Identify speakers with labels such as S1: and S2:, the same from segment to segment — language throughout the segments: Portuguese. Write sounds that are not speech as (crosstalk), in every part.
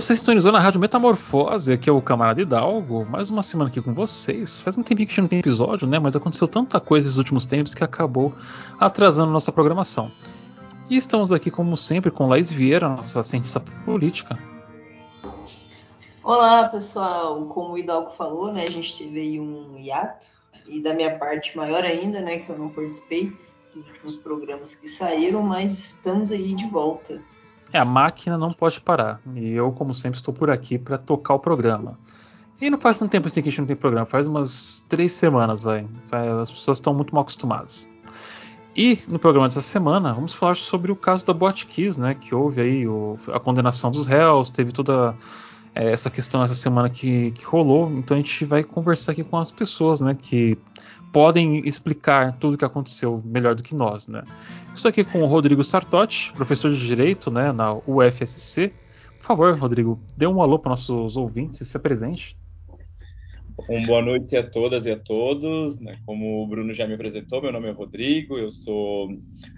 S1: Você sintonizou na Rádio Metamorfose, aqui é o Camarada Hidalgo. Mais uma semana aqui com vocês. Faz um tempinho que a gente não tem episódio, né? Mas aconteceu tanta coisa nesses últimos tempos que acabou atrasando nossa programação. E estamos aqui, como sempre, com Laís Vieira, nossa cientista política.
S2: Olá, pessoal. Como o Hidalgo falou, né? A gente teve aí um hiato. E da minha parte, maior ainda, né? Que eu não participei dos últimos programas que saíram, mas estamos aí de volta.
S1: É, a máquina não pode parar. E eu, como sempre, estou por aqui para tocar o programa. E não faz tanto tempo assim que a gente não tem programa, faz umas três semanas, vai. As pessoas estão muito mal acostumadas. E no programa dessa semana, vamos falar sobre o caso da Botkiss, né? Que houve aí o, a condenação dos réus, teve toda é, essa questão essa semana que, que, rolou. Então a gente vai conversar aqui com as pessoas, né? Que podem explicar tudo o que aconteceu melhor do que nós, né? Estou aqui com o Rodrigo Sartotti, professor de Direito, né, na UFSC. Por favor, Rodrigo, dê um alô para nossos ouvintes se apresente.
S3: Um boa noite a todas e a todos. Né? Como o Bruno já me apresentou, meu nome é Rodrigo, eu sou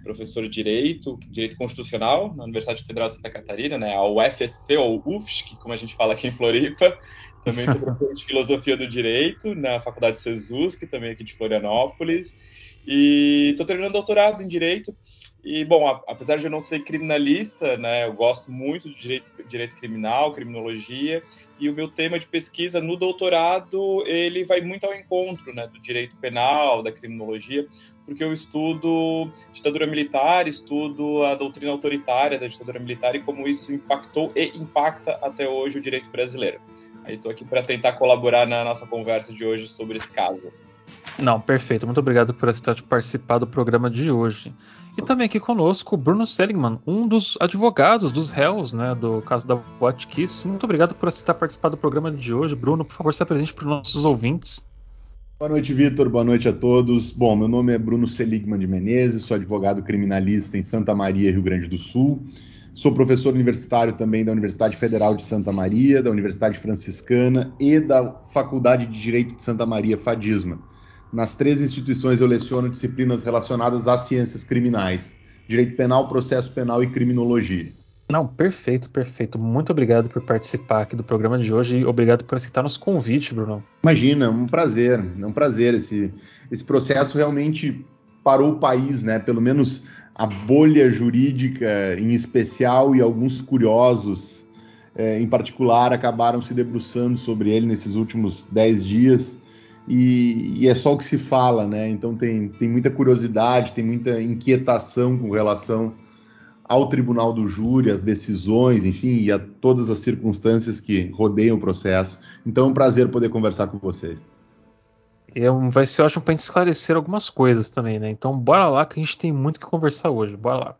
S3: professor de Direito, Direito Constitucional na Universidade Federal de Santa Catarina, né? a UFSC, ou UFSC, como a gente fala aqui em Floripa. Também sou professor de Filosofia do Direito na Faculdade Jesus, que também é aqui de Florianópolis. E estou terminando doutorado em Direito. E, bom, apesar de eu não ser criminalista, né, eu gosto muito de direito, direito criminal, criminologia, e o meu tema de pesquisa no doutorado, ele vai muito ao encontro né, do direito penal, da criminologia, porque eu estudo ditadura militar, estudo a doutrina autoritária da ditadura militar e como isso impactou e impacta até hoje o direito brasileiro. Aí estou aqui para tentar colaborar na nossa conversa de hoje sobre esse caso.
S1: Não, perfeito. Muito obrigado por aceitar participar do programa de hoje. E também aqui conosco o Bruno Seligman, um dos advogados dos réus, né, do caso da Watch Kiss. Muito obrigado por aceitar participar do programa de hoje. Bruno, por favor, se apresente para os nossos ouvintes.
S4: Boa noite, Vitor. Boa noite a todos. Bom, meu nome é Bruno Seligman de Menezes, sou advogado criminalista em Santa Maria, Rio Grande do Sul. Sou professor universitário também da Universidade Federal de Santa Maria, da Universidade Franciscana e da Faculdade de Direito de Santa Maria, FADISMA. Nas três instituições eu leciono disciplinas relacionadas às ciências criminais: direito penal, processo penal e criminologia.
S1: Não, perfeito, perfeito. Muito obrigado por participar aqui do programa de hoje e obrigado por aceitar nosso convite, Bruno.
S4: Imagina, é um prazer, é um prazer. Esse, esse processo realmente parou o país, né? Pelo menos a bolha jurídica em especial e alguns curiosos é, em particular acabaram se debruçando sobre ele nesses últimos dez dias e, e, é só o que se fala, né? Então tem, tem muita curiosidade, tem muita inquietação com relação ao tribunal do júri, às decisões, enfim, e a todas as circunstâncias que rodeiam o processo. Então é um prazer poder conversar com vocês.
S1: É um, vai ser ótimo para gente esclarecer algumas coisas também, né? Então bora lá que a gente tem muito que conversar hoje. Bora lá.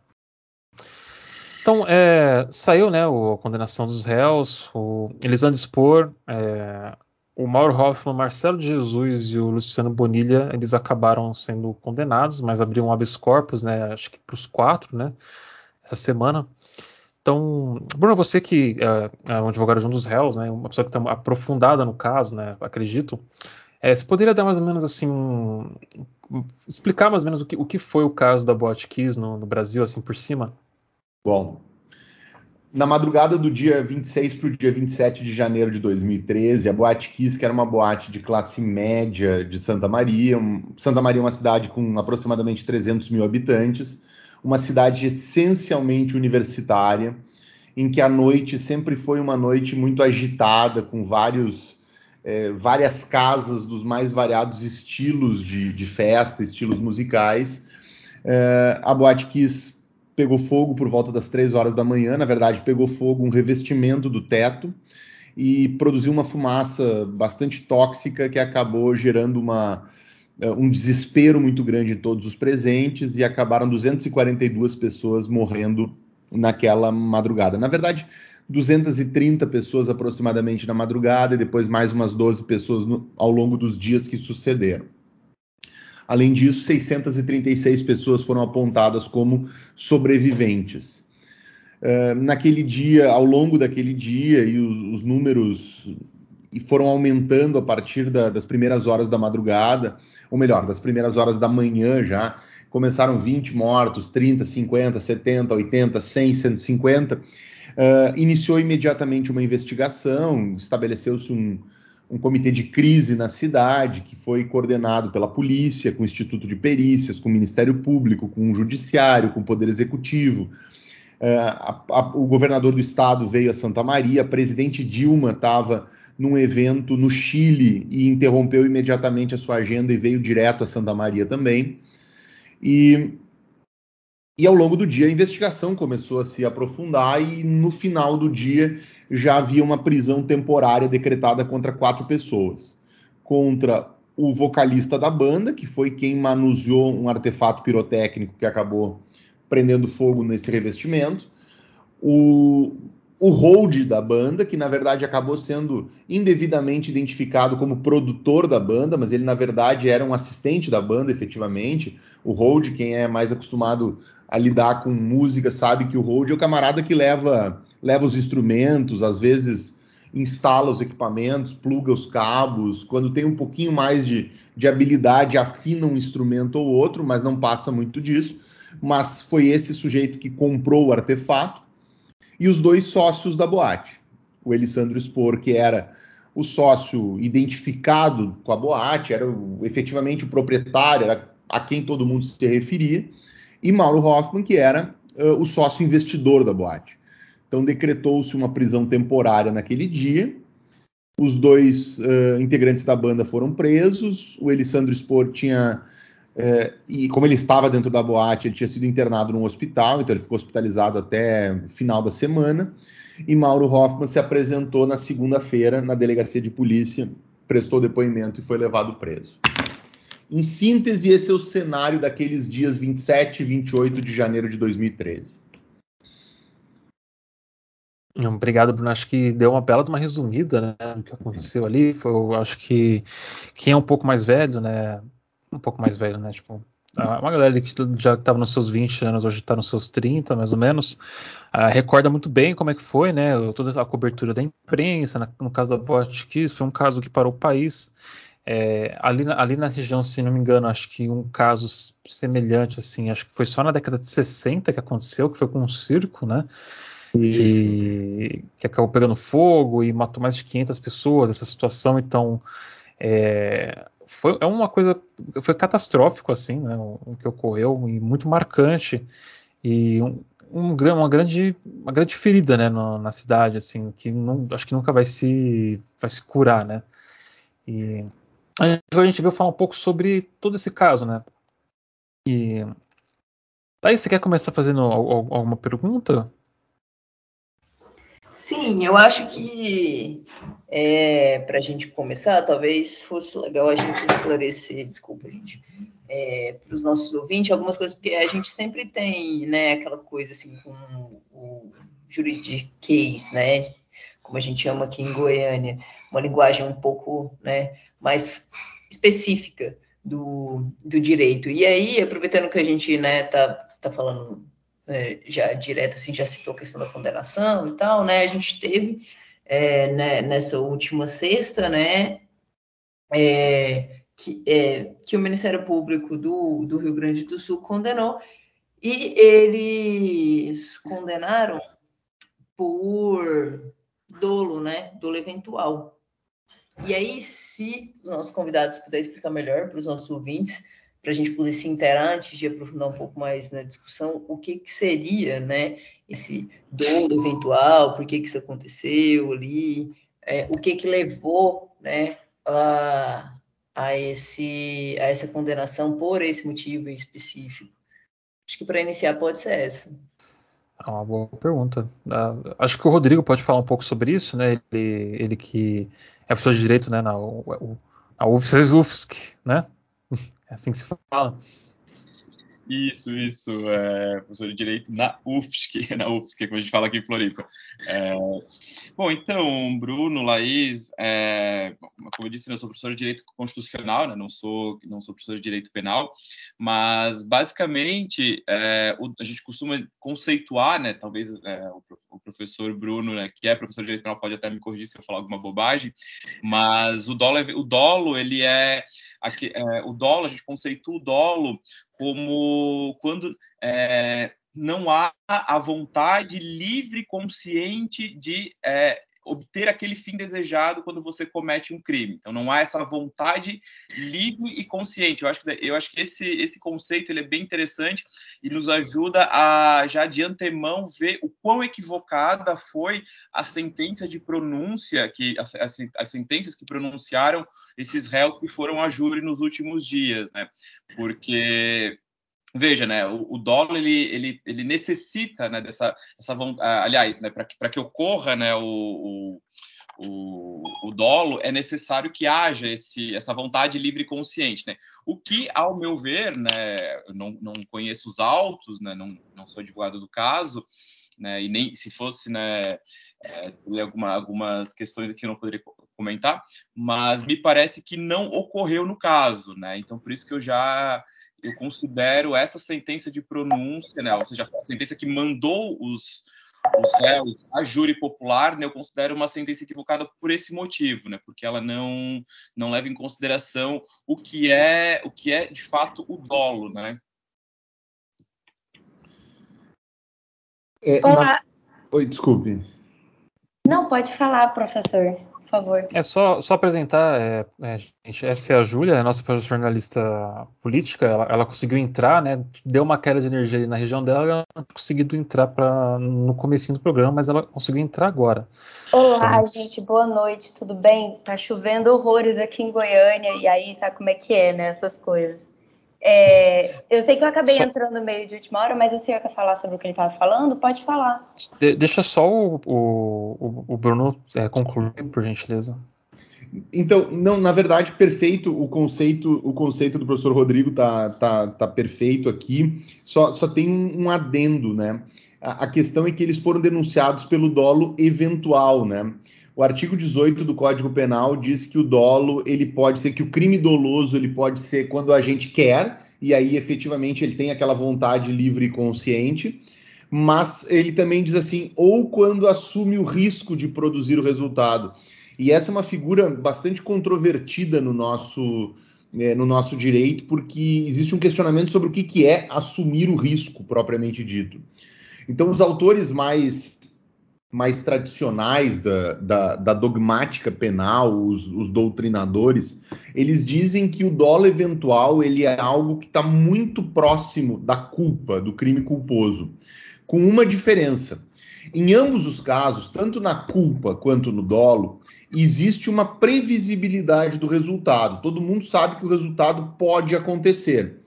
S1: Então, é, saiu né, a condenação dos réus, o Elisandro Spor, é, o Mauro Hoffman, Marcelo de Jesus e o Luciano Bonilha, eles acabaram sendo condenados, mas abriram um habeas corpus, né, acho que para os quatro, né, essa semana. Então, Bruno, você que é, é um advogado junto dos réus, né, uma pessoa que está aprofundada no caso, né, acredito, é, você poderia dar mais ou menos assim, um, explicar mais ou menos o que, o que foi o caso da Bot Keys no, no Brasil, assim, por cima?
S4: Bom, na madrugada do dia 26 para o dia 27 de janeiro de 2013, a Boate Kiss, que era uma boate de classe média de Santa Maria, Santa Maria é uma cidade com aproximadamente 300 mil habitantes, uma cidade essencialmente universitária, em que a noite sempre foi uma noite muito agitada, com vários, é, várias casas dos mais variados estilos de, de festa, estilos musicais. É, a Boate Kiss pegou fogo por volta das três horas da manhã. Na verdade, pegou fogo um revestimento do teto e produziu uma fumaça bastante tóxica que acabou gerando uma, eh, um desespero muito grande em todos os presentes e acabaram 242 pessoas morrendo naquela madrugada. Na verdade, 230 pessoas aproximadamente na madrugada e depois mais umas 12 pessoas no, ao longo dos dias que sucederam. Além disso, 636 pessoas foram apontadas como sobreviventes. Uh, naquele dia, ao longo daquele dia, e os, os números foram aumentando a partir da, das primeiras horas da madrugada, ou melhor, das primeiras horas da manhã já, começaram 20 mortos, 30, 50, 70, 80, 100, 150. Uh, iniciou imediatamente uma investigação, estabeleceu-se um, um comitê de crise na cidade, que foi coordenado pela polícia, com o Instituto de Perícias, com o Ministério Público, com o Judiciário, com o Poder Executivo. Uh, a, a, o governador do estado veio a Santa Maria, a presidente Dilma estava num evento no Chile e interrompeu imediatamente a sua agenda e veio direto a Santa Maria também. E, e ao longo do dia a investigação começou a se aprofundar e no final do dia já havia uma prisão temporária decretada contra quatro pessoas. Contra o vocalista da banda, que foi quem manuseou um artefato pirotécnico que acabou prendendo fogo nesse revestimento. O o hold da banda, que na verdade acabou sendo indevidamente identificado como produtor da banda, mas ele na verdade era um assistente da banda, efetivamente. O hold, quem é mais acostumado a lidar com música, sabe que o hold é o camarada que leva, leva os instrumentos, às vezes instala os equipamentos, pluga os cabos, quando tem um pouquinho mais de, de habilidade, afina um instrumento ou outro, mas não passa muito disso. Mas foi esse sujeito que comprou o artefato e os dois sócios da boate. O Elisandro Spor, que era o sócio identificado com a boate, era o, efetivamente o proprietário, era a quem todo mundo se referia, e Mauro Hoffman, que era uh, o sócio investidor da boate. Então decretou-se uma prisão temporária naquele dia. Os dois uh, integrantes da banda foram presos. O Elisandro Spor tinha e como ele estava dentro da boate, ele tinha sido internado num hospital, então ele ficou hospitalizado até final da semana. E Mauro Hoffman se apresentou na segunda-feira na delegacia de polícia, prestou depoimento e foi levado preso. Em síntese, esse é o cenário daqueles dias 27 e 28 de janeiro de 2013.
S1: Obrigado, Bruno. Acho que deu uma bela de uma resumida né, do que aconteceu ali. Foi, eu acho que quem é um pouco mais velho, né, um pouco mais velho, né? Tipo, uma galera que já estava nos seus 20 anos, hoje está nos seus 30, mais ou menos, uh, recorda muito bem como é que foi, né? Toda a cobertura da imprensa, no caso da Boate Kiss, foi um caso que parou o país. É, ali, na, ali na região, se não me engano, acho que um caso semelhante, assim, acho que foi só na década de 60 que aconteceu, que foi com um circo, né? Que, que, acabou pegando fogo e matou mais de 500 pessoas, essa situação, então é, foi é uma coisa foi catastrófico assim né, o, o, que ocorreu e muito marcante e um, um, uma grande uma grande ferida né no, na cidade assim que não, acho que nunca vai se vai se curar né e a gente veio falar um pouco sobre todo esse caso né? E aí você quer começar fazendo alguma pergunta?
S2: Sim, eu acho que é, para a gente começar, talvez fosse legal a gente esclarecer, desculpa, gente, é, para os nossos ouvintes algumas coisas, porque a gente sempre tem, né, aquela coisa assim com o juridiquês, né, como a gente chama aqui em Goiânia, uma linguagem um pouco, né, mais específica do, do direito. E aí, aproveitando que a gente, né, tá, tá falando é, já direto assim, já citou a questão da condenação e tal, né? A gente teve é, né, nessa última sexta, né? É, que, é, que o Ministério Público do, do Rio Grande do Sul condenou e eles condenaram por dolo, né? Dolo eventual. E aí, se os nossos convidados puderem explicar melhor para os nossos ouvintes, para a gente poder se interar antes de aprofundar um pouco mais na discussão, o que, que seria né, esse dolo eventual, por que, que isso aconteceu ali, é, o que, que levou né, a, a, esse, a essa condenação por esse motivo específico. Acho que para iniciar pode ser essa.
S1: É uma boa pergunta. Uh, acho que o Rodrigo pode falar um pouco sobre isso, né? Ele, ele que é professor de direito, né? Na, na UFSC, né? (laughs) É assim que se fala.
S3: Isso, isso. É, professor de Direito na UFSC, (laughs) na UFSC, como a gente fala aqui em Floripa. É, bom, então, Bruno, Laís, é, como eu disse, eu sou professor de Direito Constitucional, né, não, sou, não sou professor de Direito Penal, mas, basicamente, é, o, a gente costuma conceituar, né, talvez é, o, o, professor Bruno, né, que é professor de Direito Penal, pode até me corrigir se eu falar alguma bobagem, mas o dolo, o dolo ele é, aqui, é, o dolo, a gente conceitua o dolo como quando é, não há a vontade livre consciente de é, obter aquele fim desejado quando você comete um crime. Então não há essa vontade livre e consciente. Eu acho que eu acho que esse esse conceito ele é bem interessante e nos ajuda a já de antemão ver o quão equivocada foi a sentença de pronúncia que as, as, as sentenças que pronunciaram esses réus que foram a júri nos últimos dias, né? Porque veja, né, o, o dólar ele, ele, ele necessita, né, dessa essa vontade, aliás, né, para que, que ocorra, né, o, o, o, dolo, é necessário que haja esse, essa vontade livre e consciente, né? O que, ao meu ver, né, não, não conheço os autos, né, não, não sou advogado do caso, né, e nem se fosse, né, é, alguma, algumas questões aqui eu não poderia comentar, mas me parece que não ocorreu no caso, né? Então por isso que eu já eu considero essa sentença de pronúncia, né, ou seja, a sentença que mandou os, os réus a júri popular, né, eu considero uma sentença equivocada por esse motivo, né, porque ela não não leva em consideração o que é o que é de fato o dolo, né?
S4: É, na... Oi, desculpe.
S5: Não, pode falar, professor favor.
S1: É só, só apresentar, é, é, gente, essa é a Júlia, a nossa jornalista política, ela, ela, conseguiu entrar, né? Deu uma queda de energia na região dela, ela não conseguiu entrar pra, no começo do programa, mas ela conseguiu entrar agora.
S5: Olá, então, gente, boa noite, tudo bem? Tá chovendo horrores aqui em Goiânia, e aí sabe como é que é, né? Essas coisas. É, (laughs) eu sei que eu acabei só... entrando no meio de última hora, mas o senhor quer falar sobre o que ele estava falando? Pode falar.
S1: De deixa só o, o, o Bruno é, concluir, por gentileza.
S4: Então, não, na verdade, perfeito o conceito, o conceito do professor Rodrigo tá, tá, tá perfeito aqui. Só, só tem um, um adendo, né? A, a, questão é que eles foram denunciados pelo dolo eventual, né? O artigo 18 do Código Penal diz que o dolo, ele pode ser que o crime doloso, ele pode ser quando a gente quer, e aí efetivamente ele tem aquela vontade livre e consciente, mas ele também diz assim, ou quando assume o risco de produzir o resultado. E essa é uma figura bastante controvertida no nosso, é, no nosso direito, porque existe um questionamento sobre o que, que é assumir o risco, propriamente dito. Então, os autores mais mais tradicionais da, da, da dogmática penal, os, os, doutrinadores, eles dizem que o dolo eventual ele é algo que está muito próximo da culpa, do crime culposo, com uma diferença. Em ambos os casos, tanto na culpa quanto no dolo, existe uma previsibilidade do resultado. Todo mundo sabe que o resultado pode acontecer.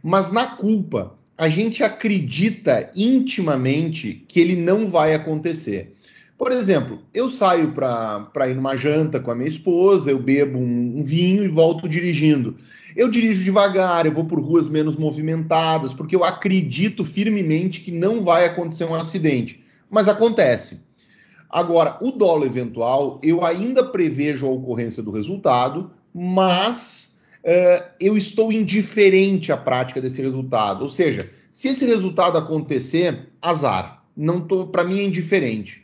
S4: Mas na culpa, a gente acredita intimamente que ele não vai acontecer. Por exemplo, eu saio para ir numa janta com a minha esposa, eu bebo um, um, vinho e volto dirigindo. Eu dirijo devagar, eu vou por ruas menos movimentadas, porque eu acredito firmemente que não vai acontecer um acidente. Mas acontece. Agora, o dolo eventual, eu ainda prevejo a ocorrência do resultado, mas uh, eu estou indiferente à prática desse resultado. Ou seja, se esse resultado acontecer, azar. Não tô, para mim é indiferente.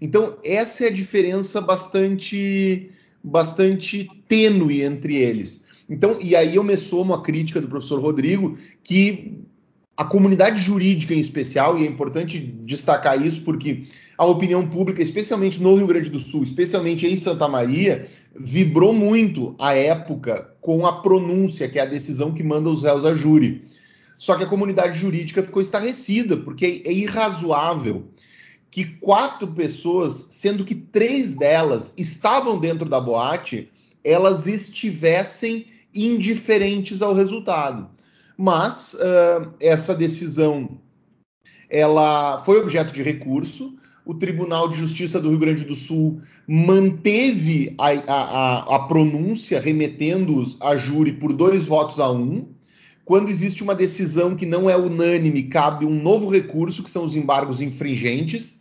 S4: Então essa é a diferença bastante, bastante tênue entre eles. Então, e aí eu me somo à crítica do professor Rodrigo que a comunidade jurídica em especial, e é importante destacar isso porque a opinião pública, especialmente no Rio Grande do Sul, especialmente em Santa Maria, vibrou muito à época com a pronúncia, que é a decisão que manda os réus a júri. Só que a comunidade jurídica ficou estarrecida, porque é irrazoável que quatro pessoas, sendo que três delas estavam dentro da boate, elas estivessem indiferentes ao resultado. Mas uh, essa decisão ela foi objeto de recurso o Tribunal de Justiça do Rio Grande do Sul manteve a, a, a pronúncia, remetendo-os a júri por dois votos a um, quando existe uma decisão que não é unânime, cabe um novo recurso, que são os embargos infringentes.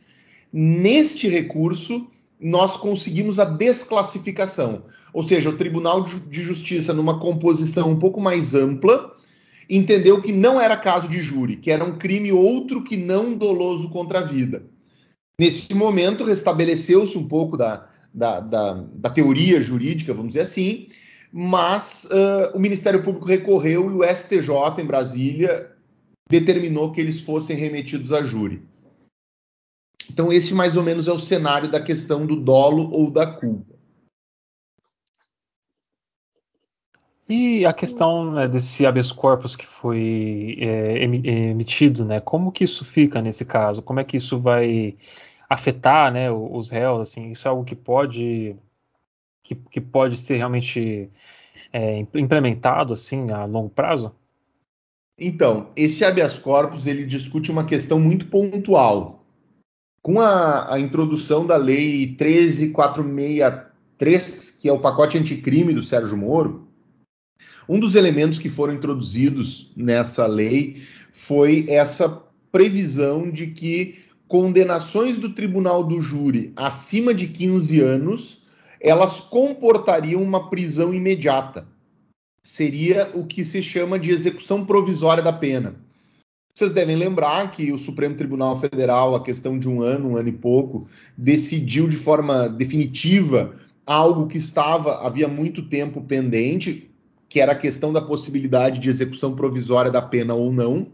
S4: Neste recurso, nós conseguimos a desclassificação, ou seja, o Tribunal de Justiça, numa composição um pouco mais ampla, entendeu que não era caso de júri, que era um crime outro que não doloso contra a vida. Nesse momento, restabeleceu-se um pouco da, da, da, da, teoria jurídica, vamos dizer assim, mas uh, o Ministério Público recorreu e o STJ em Brasília determinou que eles fossem remetidos a júri. Então, esse mais ou menos é o cenário da questão do dolo ou da culpa.
S1: E a questão né, desse habeas corpus que foi é, emitido, né? Como que isso fica nesse caso? Como é que isso vai afetar, né, os réus? Assim, isso é algo que pode que, que pode ser realmente é, implementado assim a longo prazo?
S4: Então, esse habeas corpus ele discute uma questão muito pontual. Com a, a introdução da lei 13463, que é o pacote anticrime do Sérgio Moro, um dos elementos que foram introduzidos nessa lei foi essa previsão de que condenações do tribunal do júri acima de 15 anos, elas comportariam uma prisão imediata. Seria o que se chama de execução provisória da pena. Vocês devem lembrar que o Supremo Tribunal Federal, a questão de um ano, um ano e pouco, decidiu de forma definitiva algo que estava havia muito tempo pendente, que era a questão da possibilidade de execução provisória da pena ou não.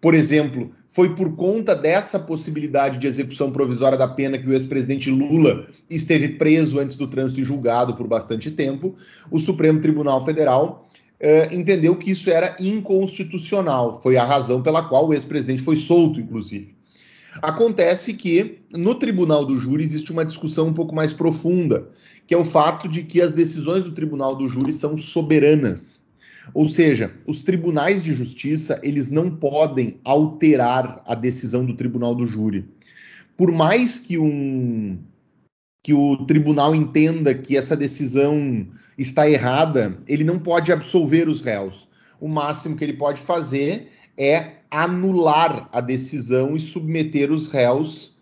S4: Por exemplo, foi por conta dessa possibilidade de execução provisória da pena que o ex-presidente Lula esteve preso antes do trânsito e julgado por bastante tempo. O Supremo Tribunal Federal eh, entendeu que isso era inconstitucional. Foi a razão pela qual o ex-presidente foi solto, inclusive. Acontece que no Tribunal do Júri existe uma discussão um pouco mais profunda, que é o fato de que as decisões do Tribunal do Júri são soberanas. Ou seja, os tribunais de justiça, eles não podem alterar a decisão do Tribunal do Júri. Por mais que um que o tribunal entenda que essa decisão está errada, ele não pode absolver os réus. O máximo que ele pode fazer é anular a decisão e submeter os réus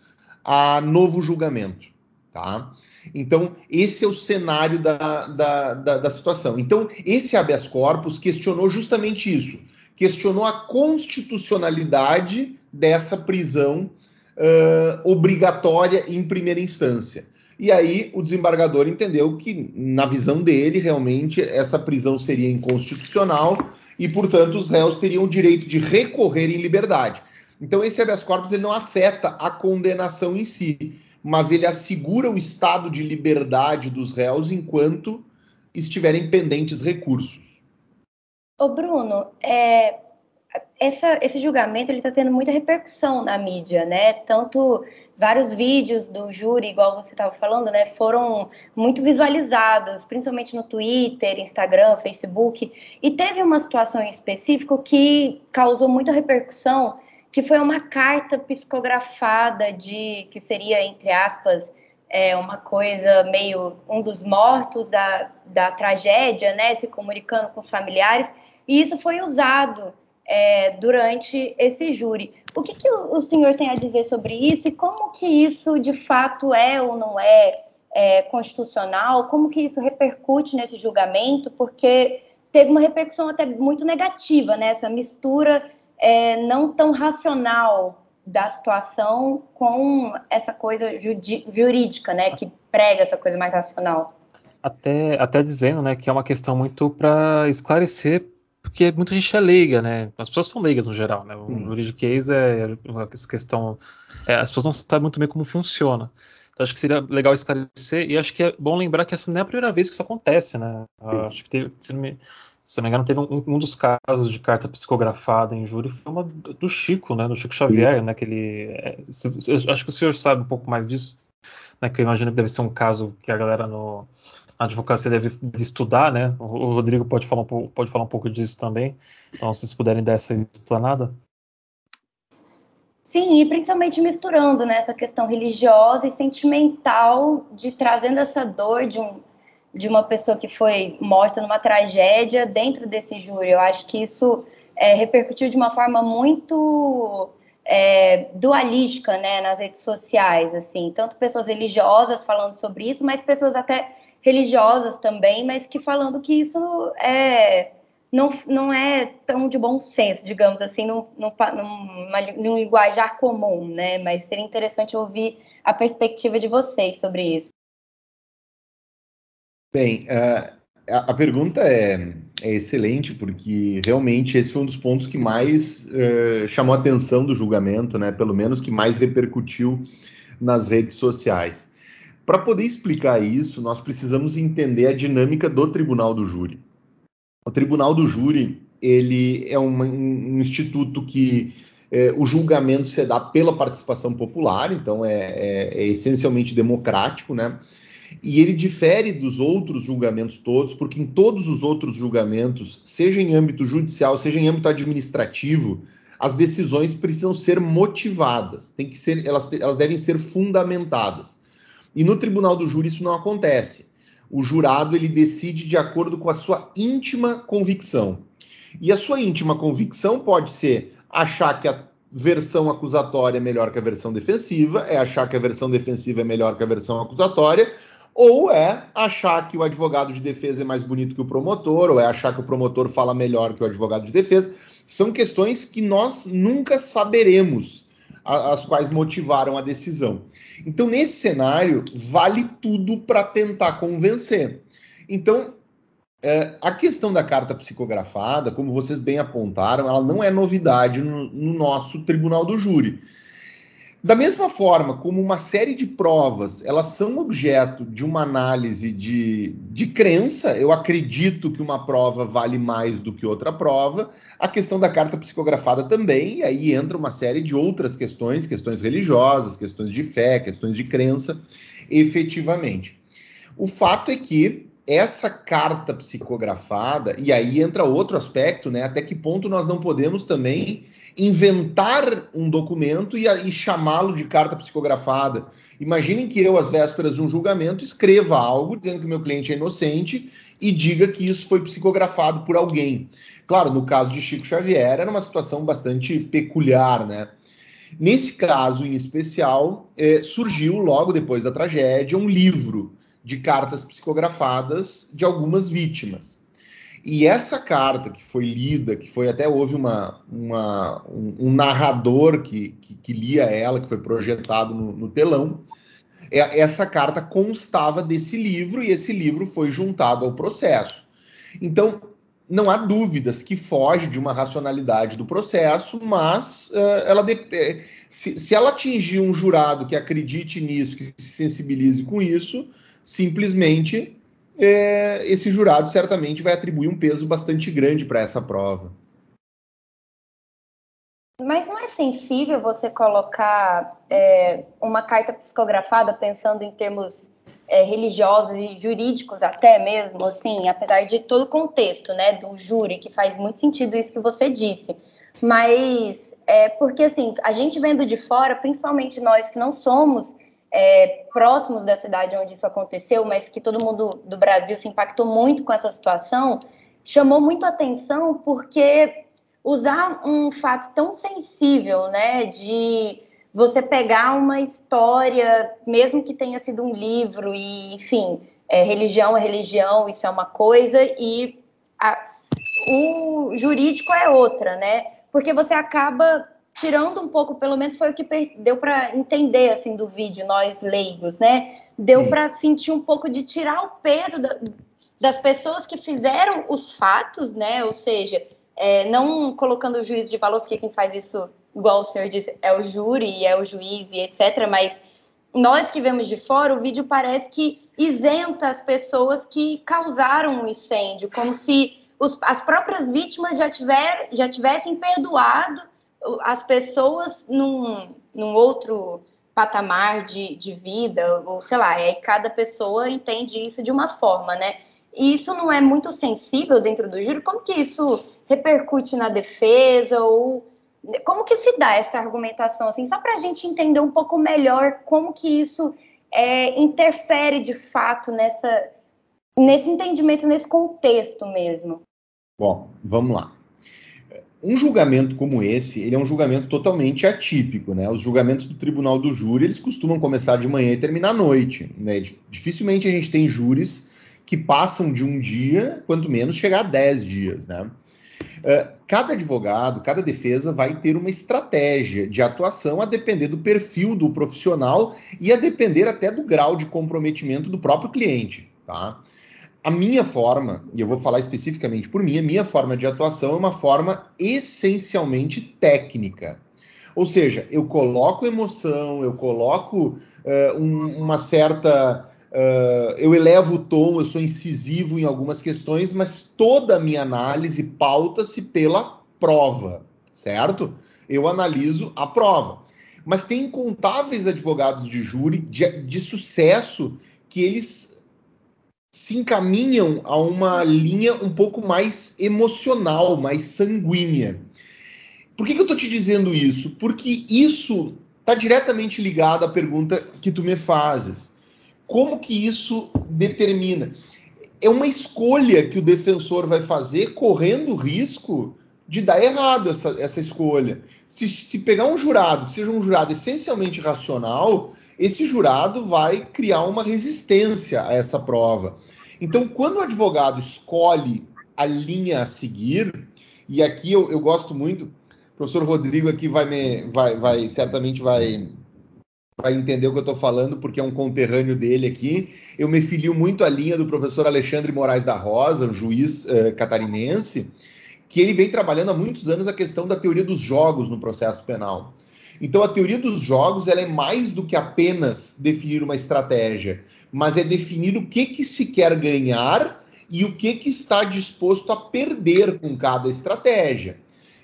S4: a novo julgamento, tá? Então, esse é o cenário da, da, da, da situação. Então, esse habeas corpus questionou justamente isso. Questionou a constitucionalidade dessa prisão uh, obrigatória em primeira instância. E aí o desembargador entendeu que, na visão dele, realmente essa prisão seria inconstitucional e, portanto, os réus teriam o direito de recorrer em liberdade. Então, esse habeas corpus ele não afeta a condenação em si, mas ele assegura o estado de liberdade dos réus enquanto estiverem pendentes recursos.
S5: Ô Bruno, é, essa, esse julgamento ele está tendo muita repercussão na mídia, né? Tanto vários vídeos do júri, igual você estava falando, né, foram muito visualizados, principalmente no Twitter, Instagram, Facebook. E teve uma situação em específico que causou muita repercussão, que foi uma carta psicografada de que seria entre aspas é, uma coisa meio um dos mortos da, da tragédia, né, se comunicando com os familiares. E isso foi usado é, durante esse júri. O que, que o, senhor tem a dizer sobre isso e como que isso de fato é ou não é, é constitucional? Como que isso repercute nesse julgamento? Porque teve uma repercussão até muito negativa, né? Mistura é, não tão racional da situação com essa coisa jurídica, né? Que prega essa coisa mais racional.
S1: Até, até dizendo, né, que é uma questão muito para esclarecer porque muita gente é leiga, né? As pessoas são leigas no geral, né? O juridiquês é uma questão. É, as pessoas não sabem muito bem como funciona. Então acho que seria legal esclarecer, e acho que é bom lembrar que essa não é a primeira vez que isso acontece, né? Acho que teve, se, não me, se não me engano, teve um, um, dos casos de carta psicografada em júri, foi uma do Chico, né? Do Chico Xavier, né? Que ele. É, se, acho que o senhor sabe um pouco mais disso, né? Que eu imagino que deve ser um caso que a galera no a advocacia deve, deve estudar, né? O Rodrigo pode falar, um, pode falar um pouco disso também. Então, se vocês puderem dar essa explanada.
S5: Sim, e principalmente misturando né, essa questão religiosa e sentimental de trazendo essa dor de um, de uma pessoa que foi morta numa tragédia dentro desse júri. Eu acho que isso é, repercutiu de uma forma muito é, dualística, né, nas redes sociais, assim, tanto pessoas religiosas falando sobre isso, mas pessoas até religiosas também, mas que falando que isso é não, não é tão de bom senso, digamos assim, num, num, num linguajar comum, né? Mas seria interessante ouvir a perspectiva de vocês sobre isso.
S4: Bem, uh, a, a, pergunta é, é, excelente, porque realmente esse foi um dos pontos que mais uh, chamou a atenção do julgamento, né? Pelo menos que mais repercutiu nas redes sociais. Para poder explicar isso, nós precisamos entender a dinâmica do tribunal do júri. O tribunal do júri ele é um, um instituto que é, o julgamento se dá pela participação popular, então é, é, é essencialmente democrático, né? E ele difere dos outros julgamentos todos, porque em todos os outros julgamentos, seja em âmbito judicial, seja em âmbito administrativo, as decisões precisam ser motivadas, tem que ser, elas, elas devem ser fundamentadas. E no tribunal do júri isso não acontece. O jurado ele decide de acordo com a sua íntima convicção. E a sua íntima convicção pode ser achar que a versão acusatória é melhor que a versão defensiva, é achar que a versão defensiva é melhor que a versão acusatória, ou é achar que o advogado de defesa é mais bonito que o promotor, ou é achar que o promotor fala melhor que o advogado de defesa. São questões que nós nunca saberemos as quais motivaram a decisão. Então, nesse cenário, vale tudo para tentar convencer. Então, é, a questão da carta psicografada, como vocês bem apontaram, ela não é novidade no, no nosso tribunal do júri. Da mesma forma como uma série de provas elas são objeto de uma análise de, de crença, eu acredito que uma prova vale mais do que outra prova, a questão da carta psicografada também, e aí entra uma série de outras questões, questões religiosas, questões de fé, questões de crença, efetivamente. O fato é que essa carta psicografada, e aí entra outro aspecto, né? Até que ponto nós não podemos também inventar um documento e, e chamá-lo de carta psicografada. Imaginem que eu, às vésperas de um julgamento, escreva algo dizendo que o meu cliente é inocente e diga que isso foi psicografado por alguém. Claro, no caso de Chico Xavier, era uma situação bastante peculiar, né? Nesse caso em especial, eh, surgiu logo depois da tragédia um livro de cartas psicografadas de algumas vítimas. E essa carta que foi lida, que foi até houve uma, uma um, um, narrador que, que, que, lia ela, que foi projetado no, no telão, é, essa carta constava desse livro e esse livro foi juntado ao processo. Então, não há dúvidas que foge de uma racionalidade do processo, mas uh, ela de, se, se, ela atingir um jurado que acredite nisso, que se sensibilize com isso, simplesmente é, esse jurado certamente vai atribuir um peso bastante grande para essa prova.
S5: Mas não é sensível você colocar é, uma carta psicografada pensando em termos é, religiosos e jurídicos até mesmo, assim, apesar de todo o contexto, né, do júri, que faz muito sentido isso que você disse. Mas é porque assim, a gente vendo de fora, principalmente nós que não somos é, próximos da cidade onde isso aconteceu, mas que todo mundo do Brasil se impactou muito com essa situação, chamou muito atenção porque usar um fato tão sensível, né, de você pegar uma história, mesmo que tenha sido um livro, e enfim, é, religião é religião, isso é uma coisa, e a, o jurídico é outra, né? Porque você acaba tirando um pouco, pelo menos foi o que deu para entender assim do vídeo, nós leigos, né? Deu para sentir um pouco de tirar o peso da, das pessoas que fizeram os fatos, né? Ou seja, é, não colocando o juízo de valor, porque quem faz isso, igual o senhor disse, é o júri, é o juiz e etc. Mas nós que vemos de fora, o vídeo parece que isenta as pessoas que causaram o um incêndio, como se os, as próprias vítimas já, tiver, já tivessem perdoado as pessoas num, num outro patamar de, de vida, ou sei lá, aí cada pessoa entende isso de uma forma, né? E isso não é muito sensível dentro do júri? Como que isso repercute na defesa? Ou como que se dá essa argumentação, assim, só para a gente entender um pouco melhor como que isso é, interfere de fato nessa nesse entendimento, nesse contexto mesmo.
S4: Bom, vamos lá. Um julgamento como esse, ele é um julgamento totalmente atípico, né? Os julgamentos do tribunal do júri, eles costumam começar de manhã e terminar à noite, né? Dificilmente a gente tem júris que passam de um dia, quanto menos chegar a dez dias, né? Uh, cada advogado, cada defesa vai ter uma estratégia de atuação a depender do perfil do profissional e a depender até do grau de comprometimento do próprio cliente, tá? A minha forma, e eu vou falar especificamente por mim, a minha forma de atuação é uma forma essencialmente técnica. Ou seja, eu coloco emoção, eu coloco uh, um, uma certa. Uh, eu elevo o tom, eu sou incisivo em algumas questões, mas toda a minha análise pauta-se pela prova, certo? Eu analiso a prova. Mas tem incontáveis advogados de júri de, de sucesso que eles se encaminham a uma linha um pouco mais emocional, mais sanguínea. Por que, que eu estou te dizendo isso? Porque isso está diretamente ligado à pergunta que tu me fazes. Como que isso determina? É uma escolha que o defensor vai fazer correndo o risco de dar errado essa, essa escolha. Se, se pegar um jurado que seja um jurado essencialmente racional, esse jurado vai criar uma resistência a essa prova. Então, quando o advogado escolhe a linha a seguir, e aqui eu, eu gosto muito, o professor Rodrigo aqui vai me, vai, vai certamente vai, vai entender o que eu estou falando, porque é um conterrâneo dele aqui. Eu me filio muito à linha do professor Alexandre Moraes da Rosa, um juiz uh, catarinense, que ele vem trabalhando há muitos anos a questão da teoria dos jogos no processo penal. Então, a teoria dos jogos ela é mais do que apenas definir uma estratégia, mas é definir o que, que se quer ganhar e o que, que está disposto a perder com cada estratégia.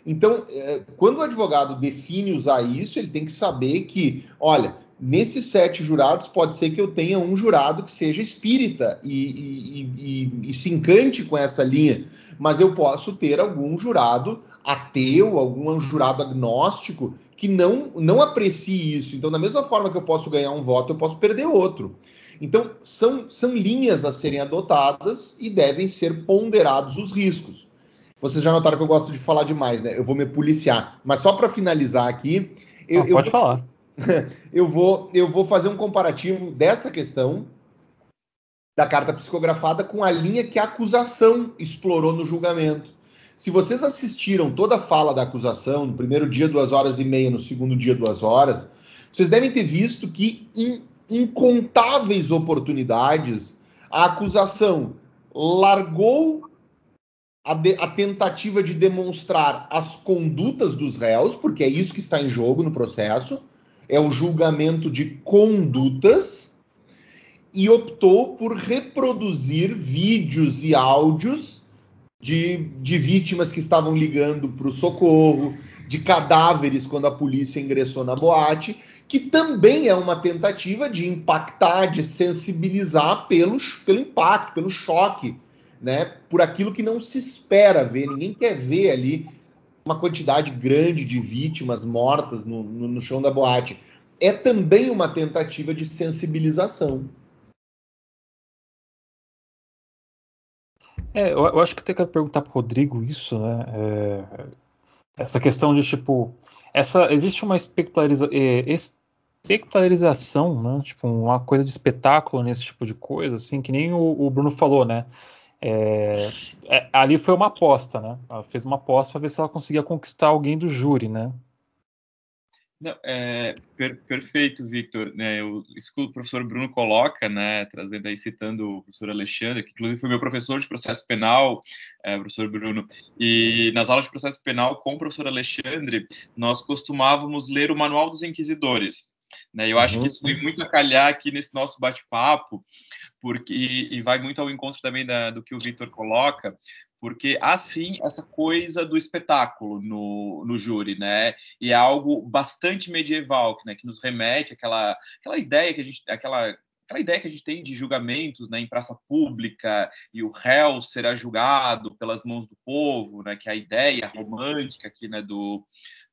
S4: Então, é, quando o advogado define usar isso, ele tem que saber que, olha, nesses sete jurados, pode ser que eu tenha um jurado que seja espírita e, e, e, e se encante com essa linha, mas eu posso ter algum jurado ateu, algum jurado agnóstico que não, não aprecie isso. Então, da mesma forma que eu posso ganhar um voto, eu posso perder outro. Então, são, são linhas a serem adotadas e devem ser ponderados os riscos. Vocês já notaram que eu gosto de falar demais, né? Eu vou me policiar. Mas só para finalizar aqui. Eu,
S1: ah, pode
S4: eu
S1: falar. (laughs)
S4: Eu vou, eu vou fazer um comparativo dessa questão da carta psicografada com a linha que a acusação explorou no julgamento. Se vocês assistiram toda a fala da acusação, no primeiro dia, duas horas e meia, no segundo dia, duas horas, vocês devem ter visto que em incontáveis oportunidades a acusação largou a, de, a, tentativa de demonstrar as condutas dos réus, porque é isso que está em jogo no processo, é o julgamento de condutas, e optou por reproduzir vídeos e áudios de, de vítimas que estavam ligando para o socorro, de cadáveres quando a polícia ingressou na boate, que também é uma tentativa de impactar, de sensibilizar pelo, pelo impacto, pelo choque, né? Por aquilo que não se espera ver, ninguém quer ver ali uma quantidade grande de vítimas mortas no, no, no chão da boate. É também uma tentativa de sensibilização.
S1: É, eu, eu, acho que tem que perguntar para Rodrigo isso, né? É, essa questão de tipo, essa existe uma especulariza, é, né? Tipo, uma coisa de espetáculo nesse tipo de coisa, assim, que nem o, o Bruno falou, né? É, é ali foi uma aposta, né? Ela fez uma aposta para ver se ela conseguia conquistar alguém do júri, né?
S3: Não, é, per, perfeito, Victor. Né, o, isso que o professor Bruno coloca, né, trazendo aí, citando o professor Alexandre, que inclusive foi meu professor de processo penal, é, professor Bruno, e nas aulas de processo penal com o professor Alexandre, nós costumávamos ler o Manual dos Inquisidores. Né, eu acho que isso vem muito a calhar aqui nesse nosso bate-papo, porque e vai muito ao encontro também da, do que o Victor coloca, porque há sim essa coisa do espetáculo no, no júri, né? E é algo bastante medieval, né? que nos remete àquela, àquela ideia que a gente, aquela aquela ideia que a gente tem de julgamentos né, em praça pública e o réu será julgado pelas mãos do povo, né, que é a ideia romântica aqui né, do,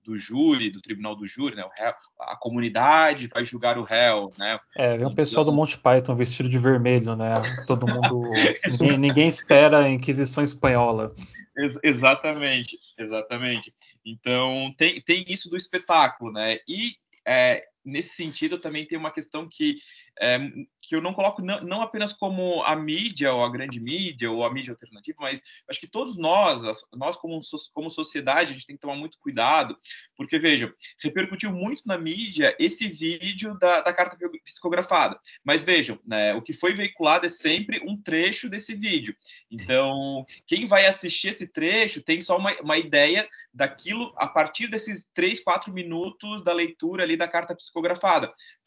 S3: do júri, do tribunal do júri, né? Réu, a comunidade vai julgar o réu, né?
S1: É, vem o pessoal do Monty Python vestido de vermelho, né? Todo mundo. (laughs) ninguém, ninguém, espera a Inquisição Espanhola.
S3: Ex exatamente, exatamente. Então tem, tem isso do espetáculo, né? E é, nesse sentido também tem uma questão que é, que eu não coloco não, não, apenas como a mídia ou a grande mídia ou a mídia alternativa, mas acho que todos nós, nós como, como sociedade, a gente tem que tomar muito cuidado, porque vejam, repercutiu muito na mídia esse vídeo da, da carta psicografada, mas vejam, né, o que foi veiculado é sempre um trecho desse vídeo. Então, quem vai assistir esse trecho tem só uma, uma ideia daquilo a partir desses três, quatro minutos da leitura ali da carta psicografada.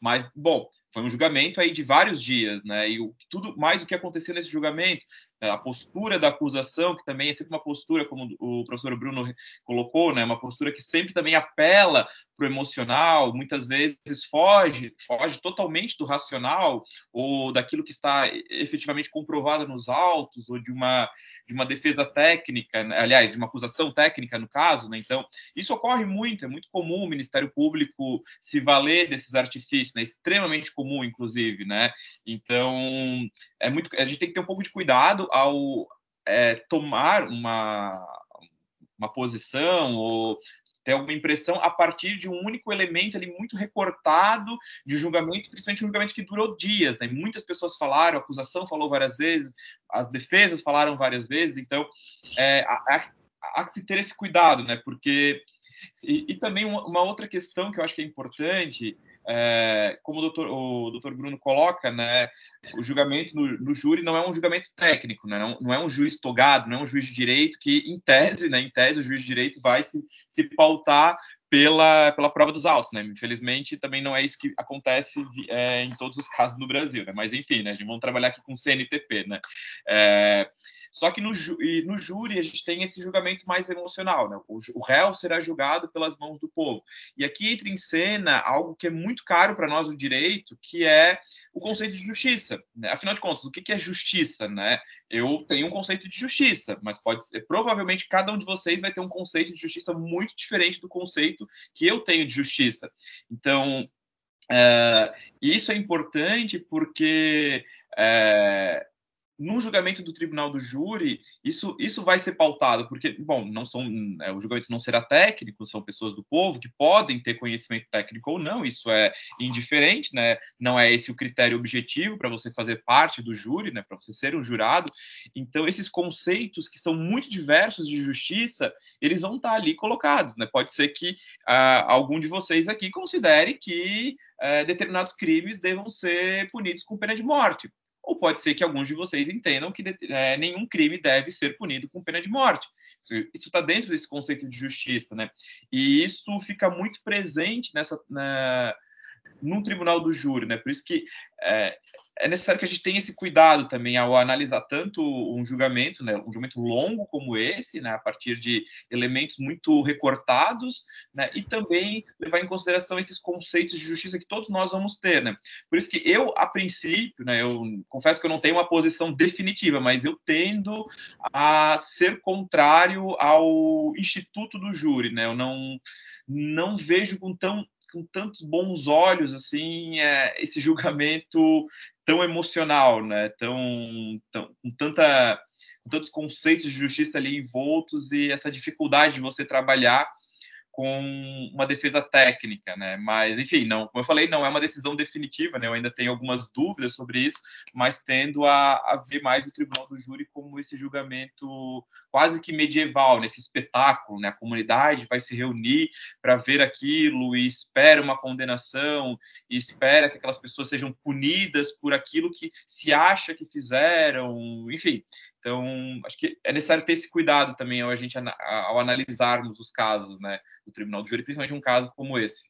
S3: Mas, bom, foi um julgamento aí de vários dias, né? E o, tudo mais o que aconteceu nesse julgamento? A postura da acusação, que também é sempre uma postura, como o professor Bruno colocou, né? Uma postura que sempre também apela para o emocional, muitas vezes foge, foge totalmente do racional ou daquilo que está efetivamente comprovado nos autos ou de uma de uma defesa técnica, né? aliás, de uma acusação técnica no caso, né? Então, isso ocorre muito, é muito comum o Ministério Público se valer desses artifícios, né? Extremamente comum, inclusive, né? Então, é muito, a gente tem que ter um pouco de cuidado ao é, tomar uma uma posição ou ter alguma impressão a partir de um único elemento ali muito recortado de julgamento, principalmente um julgamento que durou dias, né? Muitas pessoas falaram, a acusação falou várias vezes, as defesas falaram várias vezes, então é, há, há que se ter esse cuidado, né? Porque e, e também uma, outra questão que eu acho que é importante é, como o doutor, o doutor Bruno coloca, né, o julgamento no, no, júri não é um julgamento técnico, né, não, não, é um juiz togado, não é um juiz de direito que, em tese, né, em tese, o juiz de direito vai se, se pautar pela, pela prova dos autos, né? Infelizmente, também não é isso que acontece é, em todos os casos no Brasil, né? Mas, enfim, né, a gente vai trabalhar aqui com CNTP, né? É, só que no, no júri a gente tem esse julgamento mais emocional, né? O, o réu será julgado pelas mãos do povo. E aqui entra em cena algo que é muito caro para nós do direito, que é o conceito de justiça. Né? Afinal de contas, o que é justiça, né? Eu tenho um conceito de justiça, mas pode ser, provavelmente cada um de vocês vai ter um conceito de justiça muito diferente do conceito que eu tenho de justiça. Então, é, isso é importante porque é, no julgamento do tribunal do júri, isso, isso vai ser pautado, porque, bom, não são, é, o julgamento não será técnico, são pessoas do povo que podem ter conhecimento técnico ou não, isso é indiferente, né? Não é esse o critério objetivo para você fazer parte do júri, né? Para você ser um jurado. Então, esses conceitos que são muito diversos de justiça, eles vão estar ali colocados, né? Pode ser que ah, algum de vocês aqui considere que ah, determinados crimes devam ser punidos com pena de morte ou pode ser que alguns de vocês entendam que é, nenhum crime deve ser punido com pena de morte. Isso está dentro desse conceito de justiça, né? E isso fica muito presente nessa, na, num tribunal do júri, né? Por isso que é, é, necessário que a gente tenha esse cuidado também ao analisar tanto um julgamento, né? Um julgamento longo como esse, né? A partir de elementos muito recortados, né? E também levar em consideração esses conceitos de justiça que todos nós vamos ter, né? Por isso que eu, a princípio, né? Eu confesso que eu não tenho uma posição definitiva, mas eu tendo a ser contrário ao instituto do júri, né? Eu não não vejo com tão com tantos bons olhos assim é, esse julgamento tão emocional, né? Tão, tão com tanta com tantos conceitos de justiça ali envoltos e essa dificuldade de você trabalhar com uma defesa técnica, né? Mas, enfim, não, como eu falei, não é uma decisão definitiva, né? Eu ainda tenho algumas dúvidas sobre isso, mas tendo a, a ver mais o tribunal do júri como esse julgamento quase que medieval, nesse espetáculo, né? A comunidade vai se reunir para ver aquilo e espera uma condenação e espera que aquelas pessoas sejam punidas por aquilo que se acha que fizeram, enfim. Então, acho que é necessário ter esse cuidado também ao, a gente, ao analisarmos os casos né, do Tribunal de Júri, principalmente um caso como esse.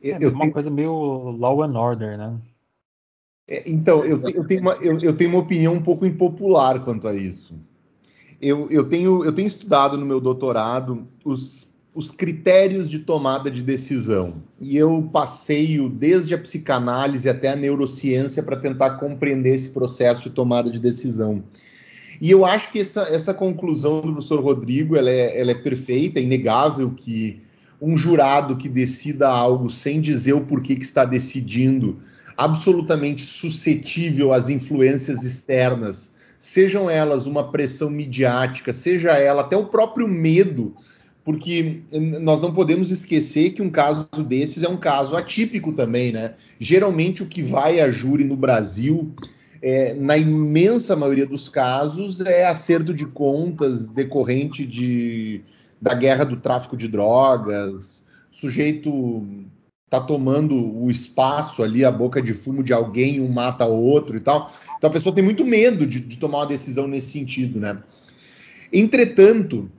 S1: É, uma tenho... coisa meio law and order, né?
S4: É, então, eu, eu, tenho uma, eu, eu, tenho uma opinião um pouco impopular quanto a isso. Eu, eu, tenho, eu tenho estudado no meu doutorado os os critérios de tomada de decisão. E eu passeio desde a psicanálise até a neurociência para tentar compreender esse processo de tomada de decisão. E eu acho que essa, essa conclusão do professor Rodrigo ela é, ela é perfeita, é inegável que um jurado que decida algo sem dizer o porquê que está decidindo, absolutamente suscetível às influências externas, sejam elas uma pressão midiática, seja ela até o próprio medo, porque nós não podemos esquecer que um caso desses é um caso atípico também, né? Geralmente o que vai a júri no Brasil é, na imensa maioria dos casos, é acerto de contas decorrente de, da guerra do tráfico de drogas, sujeito tá tomando o espaço ali, a boca de fumo de alguém, um mata o outro e tal. Então a pessoa tem muito medo de, de tomar uma decisão nesse sentido, né? Entretanto,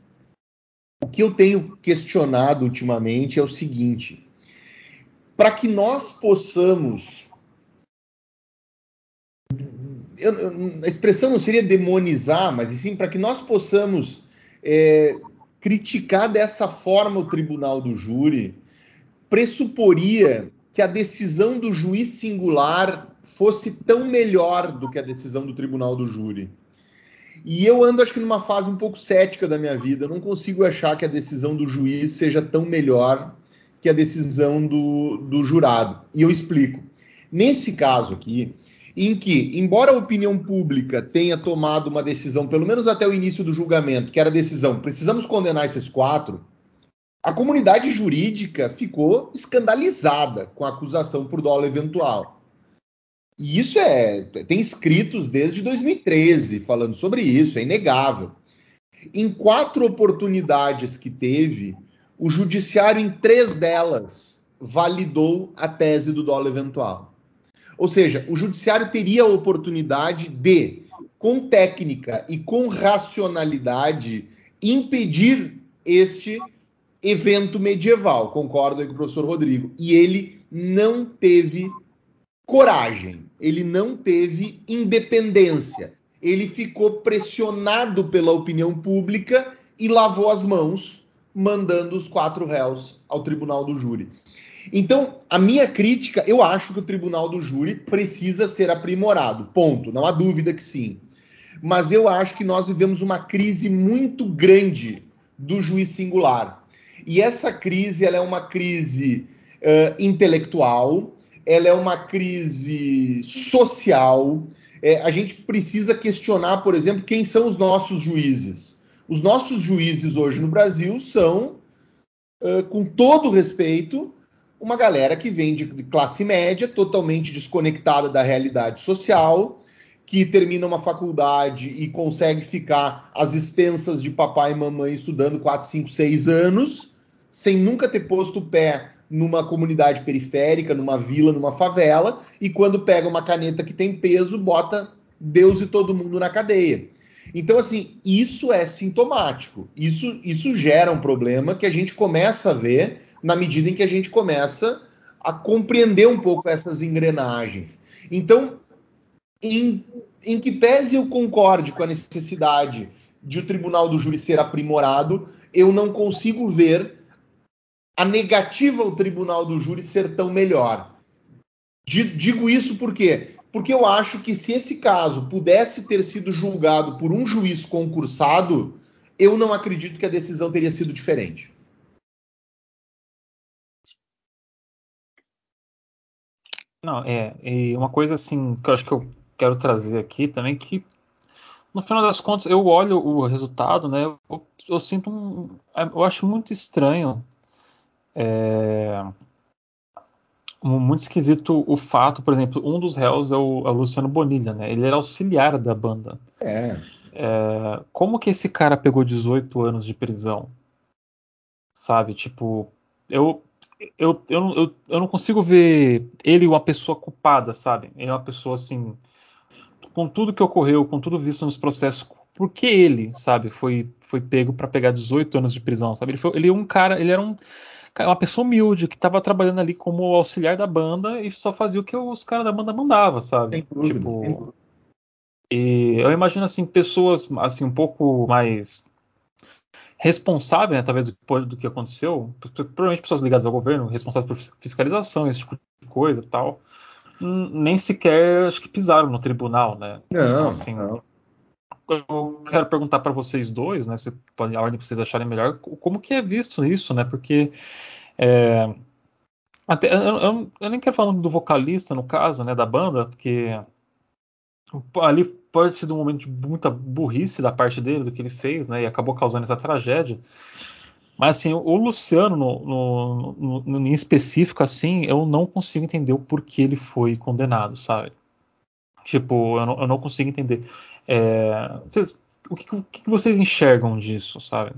S4: o que eu tenho questionado ultimamente é o seguinte: para que nós possamos eu, eu, a expressão não seria demonizar, mas sim para que nós possamos é, criticar dessa forma o tribunal do júri, pressuporia que a decisão do juiz singular fosse tão melhor do que a decisão do tribunal do júri. E eu ando, acho que, numa fase um pouco cética da minha vida. Eu não consigo achar que a decisão do juiz seja tão melhor que a decisão do, do jurado. E eu explico. Nesse caso aqui, em que, embora a opinião pública tenha tomado uma decisão, pelo menos até o início do julgamento, que era a decisão, precisamos condenar esses quatro, a comunidade jurídica ficou escandalizada com a acusação por dolo eventual. E isso é. Tem escritos desde 2013 falando sobre isso, é inegável. Em quatro oportunidades que teve, o judiciário, em três delas, validou a tese do dolo eventual. Ou seja, o judiciário teria a oportunidade de, com técnica e com racionalidade, impedir este evento medieval. Concordo com o professor Rodrigo. E ele não teve coragem, ele não teve independência. Ele ficou pressionado pela opinião pública e lavou as mãos, mandando os quatro réus ao tribunal do júri. Então, a minha crítica, eu acho que o tribunal do júri precisa ser aprimorado. Ponto. Não há dúvida que sim. Mas eu acho que nós vivemos uma crise muito grande do juiz singular. E essa crise ela é uma crise uh, intelectual, ela é uma crise social. É, a gente precisa questionar, por exemplo, quem são os nossos juízes. Os nossos juízes hoje no Brasil são, com todo respeito, uma galera que vem de, classe média, totalmente desconectada da realidade social, que termina uma faculdade e consegue ficar às expensas de papai e mamãe estudando 4, 5, 6 anos, sem nunca ter posto o pé numa comunidade periférica, numa vila, numa favela, e quando pega uma caneta que tem peso, bota Deus e todo mundo na cadeia. Então, assim, isso é sintomático. Isso, isso gera um problema que a gente começa a ver na medida em que a gente começa a compreender um pouco essas engrenagens. Então, em, em que pese eu concorde com a necessidade de o tribunal do júri ser aprimorado, eu não consigo ver a negativa ao tribunal do júri ser tão melhor. Digo isso por quê? Porque eu acho que se esse caso pudesse ter sido julgado por um juiz concursado, eu não acredito que a decisão teria sido diferente.
S1: Não, é, e uma coisa assim que eu acho que eu quero trazer aqui também que no final das contas eu olho o resultado, né? Eu, eu sinto um, eu acho muito estranho, é, muito esquisito o fato, por exemplo, um dos réus é o, é o Luciano Bonilha, né? Ele era auxiliar da banda.
S4: É.
S1: é. Como que esse cara pegou 18 anos de prisão? Sabe, tipo, eu eu, eu, eu, eu não consigo ver ele uma pessoa culpada, sabe? Ele é uma pessoa assim, com tudo que ocorreu, com tudo visto nos processos, por que ele, sabe, foi, foi pego para pegar 18 anos de prisão, sabe? Ele, foi, ele é um cara, ele era um, uma pessoa humilde que estava trabalhando ali como auxiliar da banda e só fazia o que os caras da banda mandavam, sabe? tipo, e eu imagino assim pessoas assim um pouco mais responsável, né, talvez, do, do, que aconteceu, provavelmente pessoas ligadas ao governo, responsáveis por fiscalização, esse tipo de coisa e tal, nem sequer acho que pisaram no tribunal, né?
S4: Não, então, assim, não.
S1: Eu quero perguntar para vocês dois, né? Se a ordem para vocês acharem melhor, como que é visto isso, né? Porque é, até, eu, eu, eu, nem quero falar do vocalista no caso, né, da banda, porque ali pode ser um momento de muita burrice da parte dele do que ele fez, né? E acabou causando essa tragédia. Mas assim, o Luciano, no, no, no, no, em específico, assim, eu não consigo entender o porquê ele foi condenado, sabe? Tipo, eu não, eu não consigo entender. É, vocês, o, que, o que vocês enxergam disso, sabe?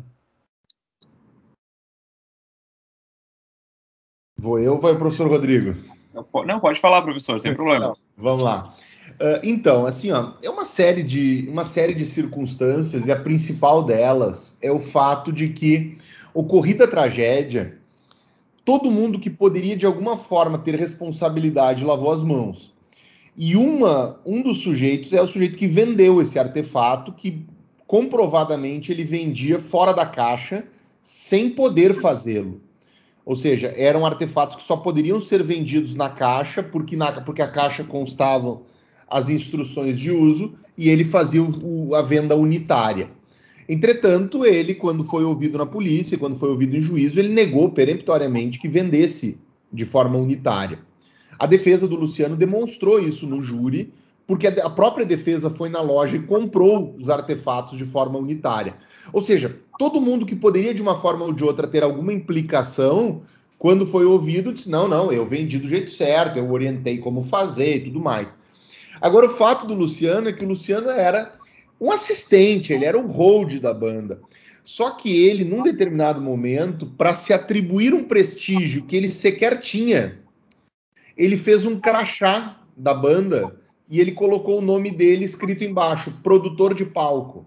S4: Vou eu ou vai o professor Rodrigo?
S3: Não, pode falar, professor, sem problemas.
S4: Vamos lá. Uh, então, assim, ó, é uma série de uma série de circunstâncias e a principal delas é o fato de que ocorrida a tragédia, todo mundo que poderia de alguma forma ter responsabilidade lavou as mãos. E uma, um dos sujeitos é o sujeito que vendeu esse artefato, que comprovadamente ele vendia fora da caixa, sem poder fazê-lo. Ou seja, eram artefatos que só poderiam ser vendidos na caixa, porque, na, porque a caixa constavam as instruções de uso e ele fazia o, a venda unitária. Entretanto, ele, quando foi ouvido na polícia, quando foi ouvido em juízo, ele negou peremptoriamente que vendesse de forma unitária. A defesa do Luciano demonstrou isso no júri, porque a própria defesa foi na loja e comprou os artefatos de forma unitária. Ou seja, todo mundo que poderia de uma forma ou de outra ter alguma implicação, quando foi ouvido, disse: não, não, eu vendi do jeito certo, eu orientei como fazer e tudo mais. Agora, o fato do Luciano é que o Luciano era um assistente, ele era o hold da banda. Só que ele, num determinado momento, para se atribuir um prestígio que ele sequer tinha, ele fez um crachá da banda e ele colocou o nome dele escrito embaixo, produtor de palco.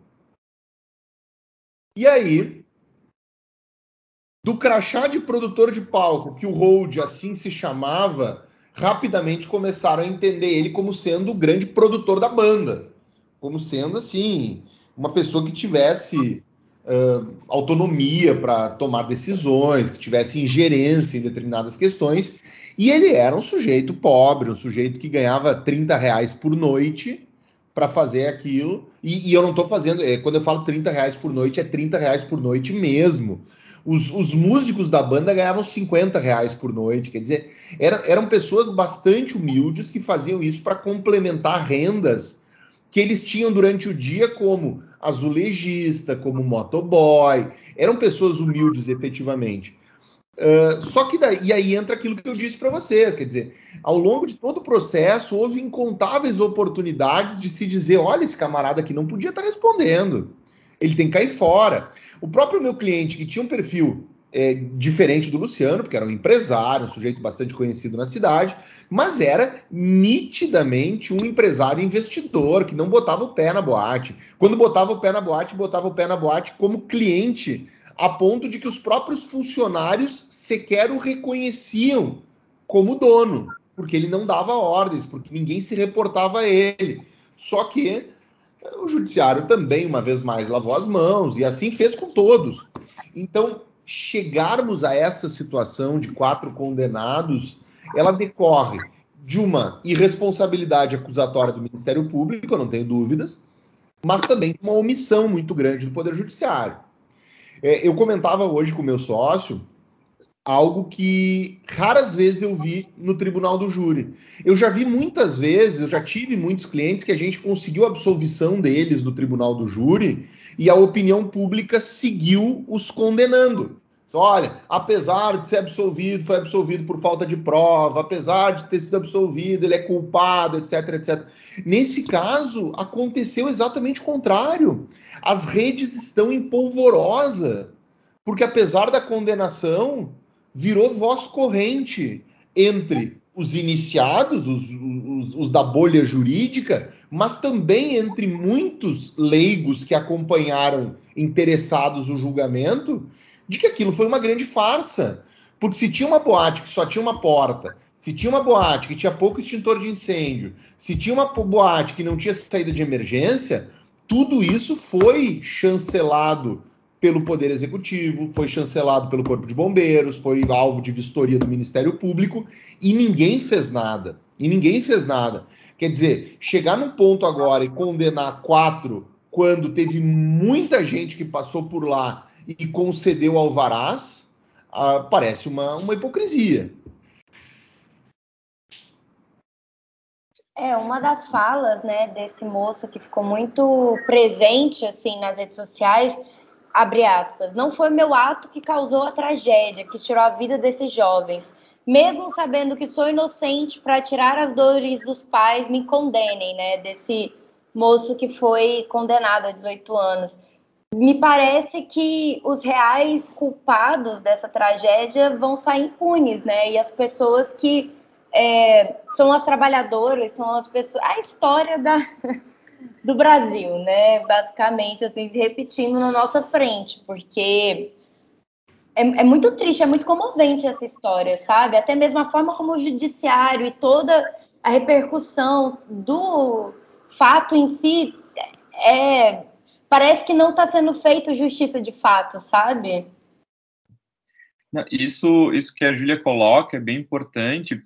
S4: E aí, do crachá de produtor de palco, que o Hold assim se chamava, rapidamente começaram a entender ele como sendo o grande produtor da banda como sendo assim uma pessoa que tivesse uh, autonomia para tomar decisões, que tivesse ingerência em determinadas questões. E ele era um sujeito pobre, um sujeito que ganhava 30 reais por noite para fazer aquilo. E, e eu não estou fazendo, é, quando eu falo 30 reais por noite, é 30 reais por noite mesmo. Os, os, músicos da banda ganhavam 50 reais por noite, quer dizer, era, eram pessoas bastante humildes que faziam isso para complementar rendas que eles tinham durante o dia como azulejista, como motoboy, eram pessoas humildes efetivamente. Uh, só que daí, e aí entra aquilo que eu disse para vocês, quer dizer, ao longo de todo o processo houve incontáveis oportunidades de se dizer, olha, esse camarada aqui não podia estar tá respondendo, ele tem que cair fora. O próprio meu cliente que tinha um perfil é, diferente do Luciano, porque era um empresário, um sujeito bastante conhecido na cidade, mas era nitidamente um empresário investidor que não botava o pé na boate. Quando botava o pé na boate, botava o pé na boate como cliente, a ponto de que os próprios funcionários sequer o reconheciam como dono, porque ele não dava ordens, porque ninguém se reportava a ele. Só que o judiciário também, uma vez mais, lavou as mãos e assim fez com todos. Então, chegarmos a essa situação de quatro condenados, ela decorre de uma irresponsabilidade acusatória do Ministério Público, eu não tenho dúvidas, mas também de uma omissão muito grande do Poder Judiciário. É, eu comentava hoje com o meu sócio algo que raras vezes eu vi no tribunal do júri. Eu já vi muitas vezes, eu já tive muitos clientes que a gente conseguiu a absolvição deles no tribunal do júri e a opinião pública seguiu os condenando. Olha, apesar de ser absolvido, foi absolvido por falta de prova, apesar de ter sido absolvido, ele é culpado, etc, etc. Nesse caso, aconteceu exatamente o contrário. As redes estão em polvorosa, porque apesar da condenação, virou voz corrente entre os iniciados, os, os, os, da bolha jurídica, mas também entre muitos leigos que acompanharam interessados o julgamento, de que aquilo foi uma grande farsa. Porque se tinha uma boate que só tinha uma porta, se tinha uma boate que tinha pouco extintor de incêndio, se tinha uma boate que não tinha saída de emergência, tudo isso foi chancelado pelo Poder Executivo, foi chancelado pelo Corpo de Bombeiros, foi alvo de vistoria do Ministério Público e ninguém fez nada. E ninguém fez nada. Quer dizer, chegar num ponto agora e condenar quatro quando teve muita gente que passou por lá e concedeu alvarás, ah, parece uma, uma hipocrisia.
S5: É, uma das falas, né, desse moço que ficou muito presente, assim, nas redes sociais, abre aspas, não foi meu ato que causou a tragédia, que tirou a vida desses jovens. Mesmo sabendo que sou inocente, para tirar as dores dos pais, me condenem, né, desse moço que foi condenado a 18 anos. Me parece que os reais culpados dessa tragédia vão sair impunes, né, e as pessoas que é, são as trabalhadoras, são as pessoas. A história da, (laughs) do Brasil, né? Basicamente, assim, se repetindo na nossa frente, porque é, é, muito triste, é muito comovente essa história, sabe? Até mesmo a forma como o judiciário e toda a repercussão do fato em si é, parece que não está sendo feito justiça de fato, sabe?
S3: Isso, isso que a Júlia coloca é bem importante,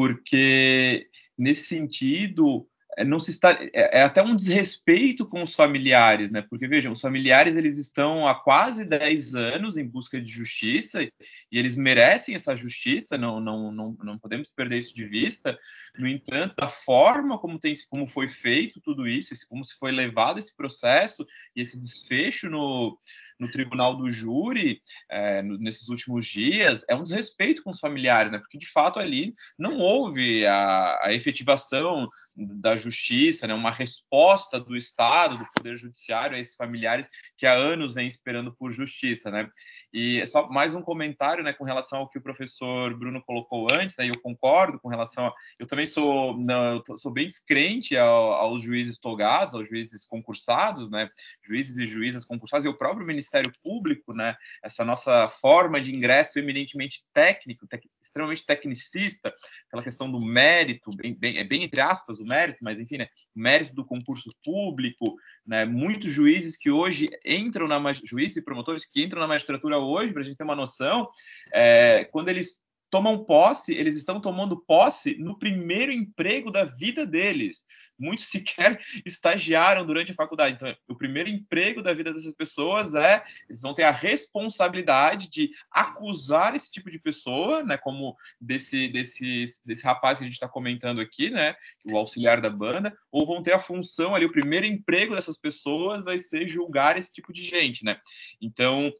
S3: porque nesse sentido é, não se está é, é, até um desrespeito com os familiares, né? Porque vejam, os familiares eles estão há quase 10 anos em busca de justiça e eles merecem essa justiça, não, não, não, não podemos perder isso de vista. No entanto, a forma como tem como foi feito tudo isso, como se foi levado esse processo e esse desfecho no no tribunal do júri é, nesses últimos dias é um desrespeito com os familiares, né? Porque de fato ali não houve a, a efetivação da justiça, né? Uma resposta do Estado, do Poder Judiciário a esses familiares que há anos vêm esperando por justiça, né? E só mais um comentário, né, com relação ao que o professor Bruno colocou antes, né? Eu concordo com relação a, eu também sou não, eu sou bem descrente ao, aos juízes togados, aos juízes concursados, né? Juízes e juízas concursados e o próprio Ministério Público, né? Essa nossa forma de ingresso eminentemente técnico, tec, extremamente tecnicista, aquela questão do mérito, bem, bem, é bem entre aspas o mérito, mas enfim, né? O mérito do concurso público, né? Muitos juízes que hoje entram na juízes e promotores que entram na magistratura hoje, para a gente ter uma noção, é, quando eles tomam posse, eles estão tomando posse no primeiro emprego da vida deles. Muitos (laughs) sequer estagiaram durante a faculdade. Então, o primeiro emprego da vida dessas pessoas é eles vão ter a responsabilidade de acusar esse tipo de pessoa, né, como desse desse desse rapaz que a gente está comentando aqui, né, o auxiliar da banda, ou vão ter a função ali, o primeiro emprego dessas pessoas vai ser julgar esse tipo de gente, né? Então,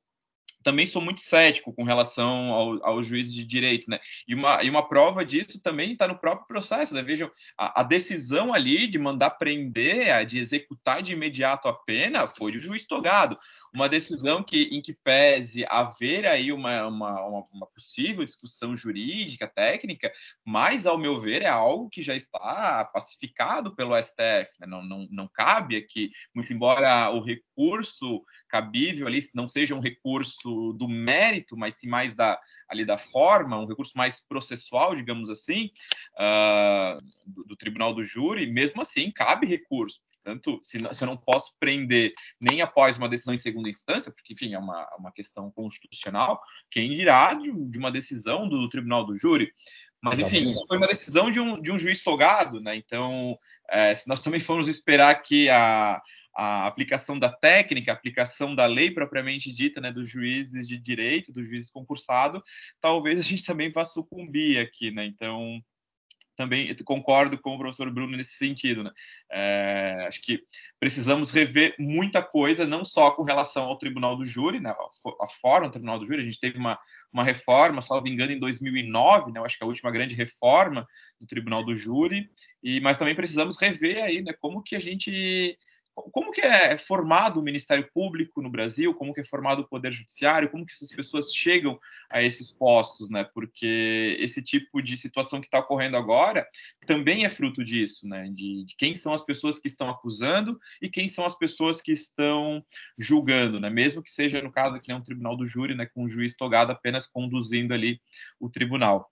S3: também sou muito cético com relação ao, ao juiz de direito, né? E uma, e uma prova disso também está no próprio processo, né? Vejam, a, a, decisão ali de mandar prender, de executar de imediato a pena, foi do juiz togado uma decisão que, em que pese haver aí uma, uma, uma, possível discussão jurídica, técnica, mas, ao meu ver, é algo que já está pacificado pelo STF. Né? Não, não, não cabe aqui, muito embora o recurso cabível ali não seja um recurso do mérito, mas sim mais da, ali da forma, um recurso mais processual, digamos assim, uh, do, do Tribunal do Júri, mesmo assim, cabe recurso. Portanto, se, se eu não posso prender nem após uma decisão em segunda instância, porque, enfim, é uma, uma questão constitucional, quem dirá de, de uma decisão do tribunal do júri? Mas, enfim, isso foi uma decisão de um, de um juiz togado, né? Então, é, se nós também formos esperar que a, a aplicação da técnica, a aplicação da lei propriamente dita, né, dos juízes de direito, dos juízes concursados, talvez a gente também vá sucumbir aqui, né? Então, também concordo com o professor Bruno nesse sentido. Né? É, acho que precisamos rever muita coisa, não só com relação ao Tribunal do Júri, né? a, forma do Tribunal do Júri, a gente teve uma, uma reforma, salvo engano, em 2009, né? acho que é a última grande reforma do Tribunal do Júri, e, mas também precisamos rever aí né, como que a gente como que é formado o Ministério Público no Brasil, como que é formado o Poder Judiciário, como que essas pessoas chegam a esses postos, né? Porque esse tipo de situação que está ocorrendo agora também é fruto disso, né? De, de, quem são as pessoas que estão acusando e quem são as pessoas que estão julgando, né? Mesmo que seja no caso aqui um tribunal do júri, né? Com o juiz togado apenas conduzindo ali o tribunal.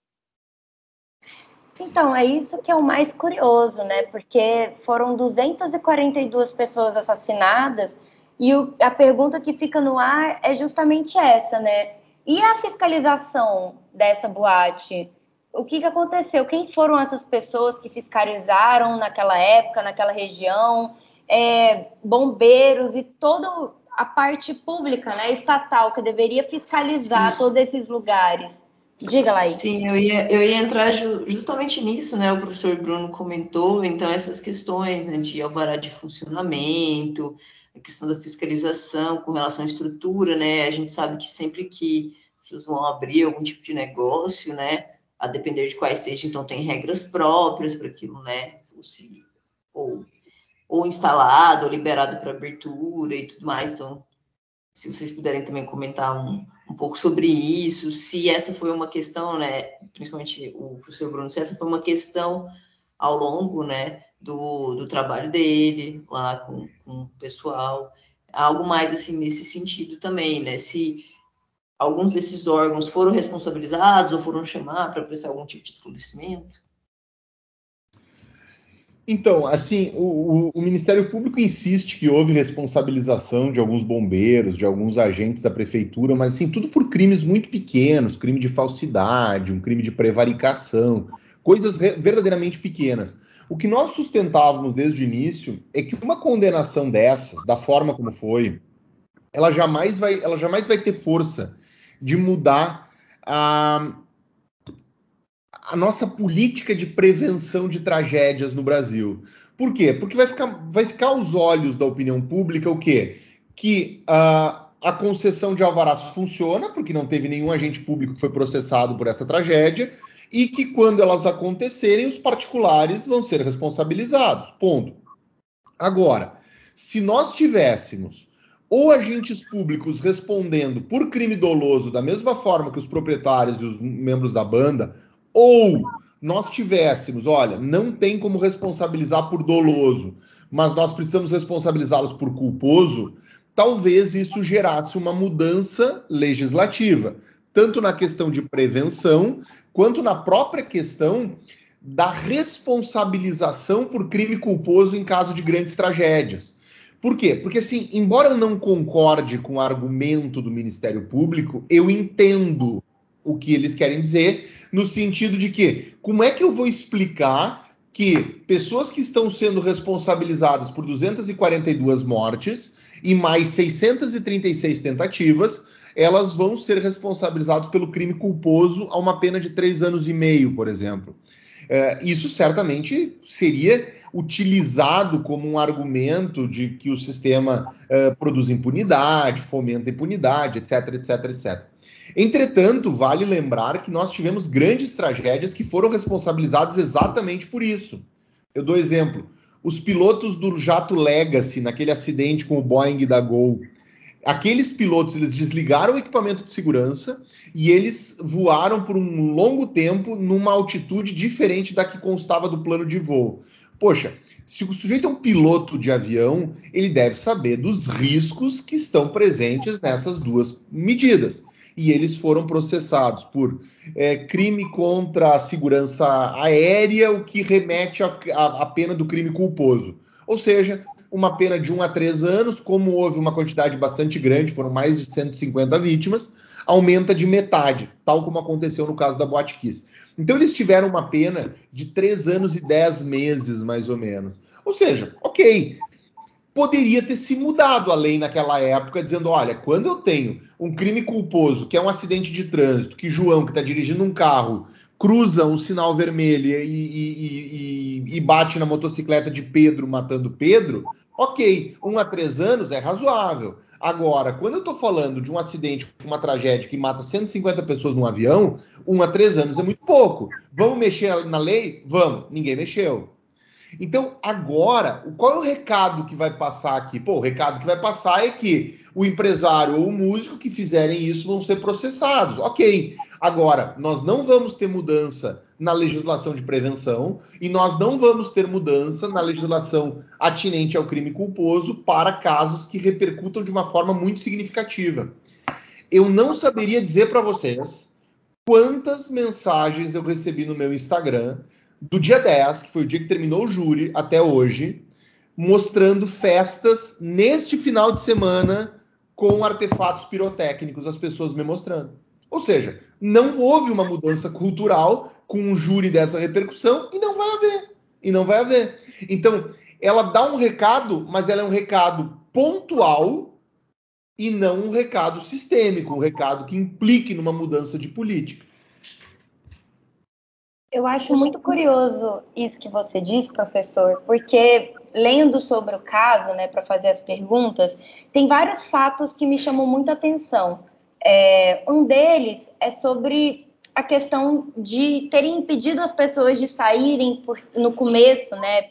S5: Então, é isso que é o mais curioso, né? Porque foram 242 pessoas assassinadas e o, a pergunta que fica no ar é justamente essa, né? E a fiscalização dessa boate? O que, que aconteceu? Quem foram essas pessoas que fiscalizaram naquela época, naquela região? é, bombeiros e toda a parte pública, né, estatal, que deveria fiscalizar Sim. todos esses lugares. Diga lá.
S2: Sim, eu ia, eu ia entrar justamente nisso, né? O professor Bruno comentou, então, essas questões né, de alvará de funcionamento, a questão da fiscalização com relação à estrutura, né? A gente sabe que sempre que pessoas vão abrir algum tipo de negócio, né? A depender de quais seja, então tem regras próprias para aquilo, né? Ou, se, ou, ou instalado, ou liberado para abertura e tudo mais. Então, se vocês puderem também comentar um, um pouco sobre isso, se essa foi uma questão, né? Principalmente o professor Bruno, se essa foi uma questão ao longo, né? Do, do trabalho dele lá com, com o pessoal, algo mais assim nesse sentido também, né? Se alguns desses órgãos foram responsabilizados ou foram chamar para prestar algum tipo de esclarecimento?
S4: Então, assim, o, o, Ministério Público insiste que houve responsabilização de alguns bombeiros, de alguns agentes da prefeitura, mas assim, tudo por crimes muito pequenos, crime de falsidade, um crime de prevaricação, coisas verdadeiramente pequenas. O que nós sustentávamos desde o início é que uma condenação dessas, da forma como foi, ela jamais vai, ela jamais vai ter força de mudar a, a nossa política de prevenção de tragédias no Brasil. Por quê? Porque vai ficar, vai ficar aos olhos da opinião pública o quê? Que uh, a concessão de alvarás funciona, porque não teve nenhum agente público que foi processado por essa tragédia, e que quando elas acontecerem, os particulares vão ser responsabilizados. Ponto. Agora, se nós tivéssemos ou agentes públicos respondendo por crime doloso da mesma forma que os proprietários e os membros da banda, ou nós tivéssemos, olha, não tem como responsabilizar por doloso, mas nós precisamos responsabilizá-los por culposo, talvez isso gerasse uma mudança legislativa, tanto na questão de prevenção, quanto na própria questão da responsabilização por crime culposo em caso de grandes tragédias. Por quê? Porque, assim, embora eu não concorde com o argumento do Ministério Público, eu entendo o que eles querem dizer, no sentido de que, como é que eu vou explicar que pessoas que estão sendo responsabilizadas por 242 mortes e mais 636 tentativas, elas vão ser responsabilizadas pelo crime culposo a uma pena de três anos e meio, por exemplo. É, isso certamente seria utilizado como um argumento de que o sistema é, produz impunidade, fomenta impunidade, etc, etc, etc. Entretanto, vale lembrar que nós tivemos grandes tragédias que foram responsabilizadas exatamente por isso. Eu dou exemplo: os pilotos do jato Legacy, naquele acidente com o Boeing da Gol, aqueles pilotos eles desligaram o equipamento de segurança e eles voaram por um longo tempo numa altitude diferente da que constava do plano de voo. Poxa, se o sujeito é um piloto de avião, ele deve saber dos riscos que estão presentes nessas duas medidas. E eles foram processados por é, crime contra a segurança aérea, o que remete à pena do crime culposo. Ou seja, uma pena de 1 a 3 anos, como houve uma quantidade bastante grande, foram mais de 150 vítimas, aumenta de metade, tal como aconteceu no caso da Boate Kiss. Então eles tiveram uma pena de 3 anos e 10 meses, mais ou menos. Ou seja, ok, poderia ter se mudado a lei naquela época, dizendo: olha, quando eu tenho um crime culposo, que é um acidente de trânsito, que João, que está dirigindo um carro, cruza um sinal vermelho e, e, e, e, bate na motocicleta de Pedro, matando Pedro, ok, um a três anos é razoável. Agora, quando eu estou falando de um acidente, uma tragédia que mata 150 pessoas num avião, um a três anos é muito pouco. Vamos mexer na lei? Vamos. Ninguém mexeu. Então, agora, qual é o recado que vai passar aqui? Pô, o recado que vai passar é que o empresário ou o músico que fizerem isso vão ser processados. Ok. Agora, nós não vamos ter mudança na legislação de prevenção e nós não vamos ter mudança na legislação atinente ao crime culposo para casos que repercutam de uma forma muito significativa. Eu não saberia dizer para vocês quantas mensagens eu recebi no meu Instagram do dia 10, que foi o dia que terminou o júri, até hoje, mostrando festas neste final de semana com artefatos pirotécnicos, as pessoas me mostrando. Ou seja, não houve uma mudança cultural com um júri dessa repercussão e não vai haver. E não vai haver. Então, ela dá um recado, mas ela é um recado pontual e não um recado sistêmico, um recado que implique numa mudança de política.
S5: Eu acho muito curioso isso que você disse, professor, porque lendo sobre o caso, né, para fazer as perguntas, tem vários fatos que me chamam muito a atenção. É, um deles é sobre a questão de terem impedido as pessoas de saírem por, no começo, né,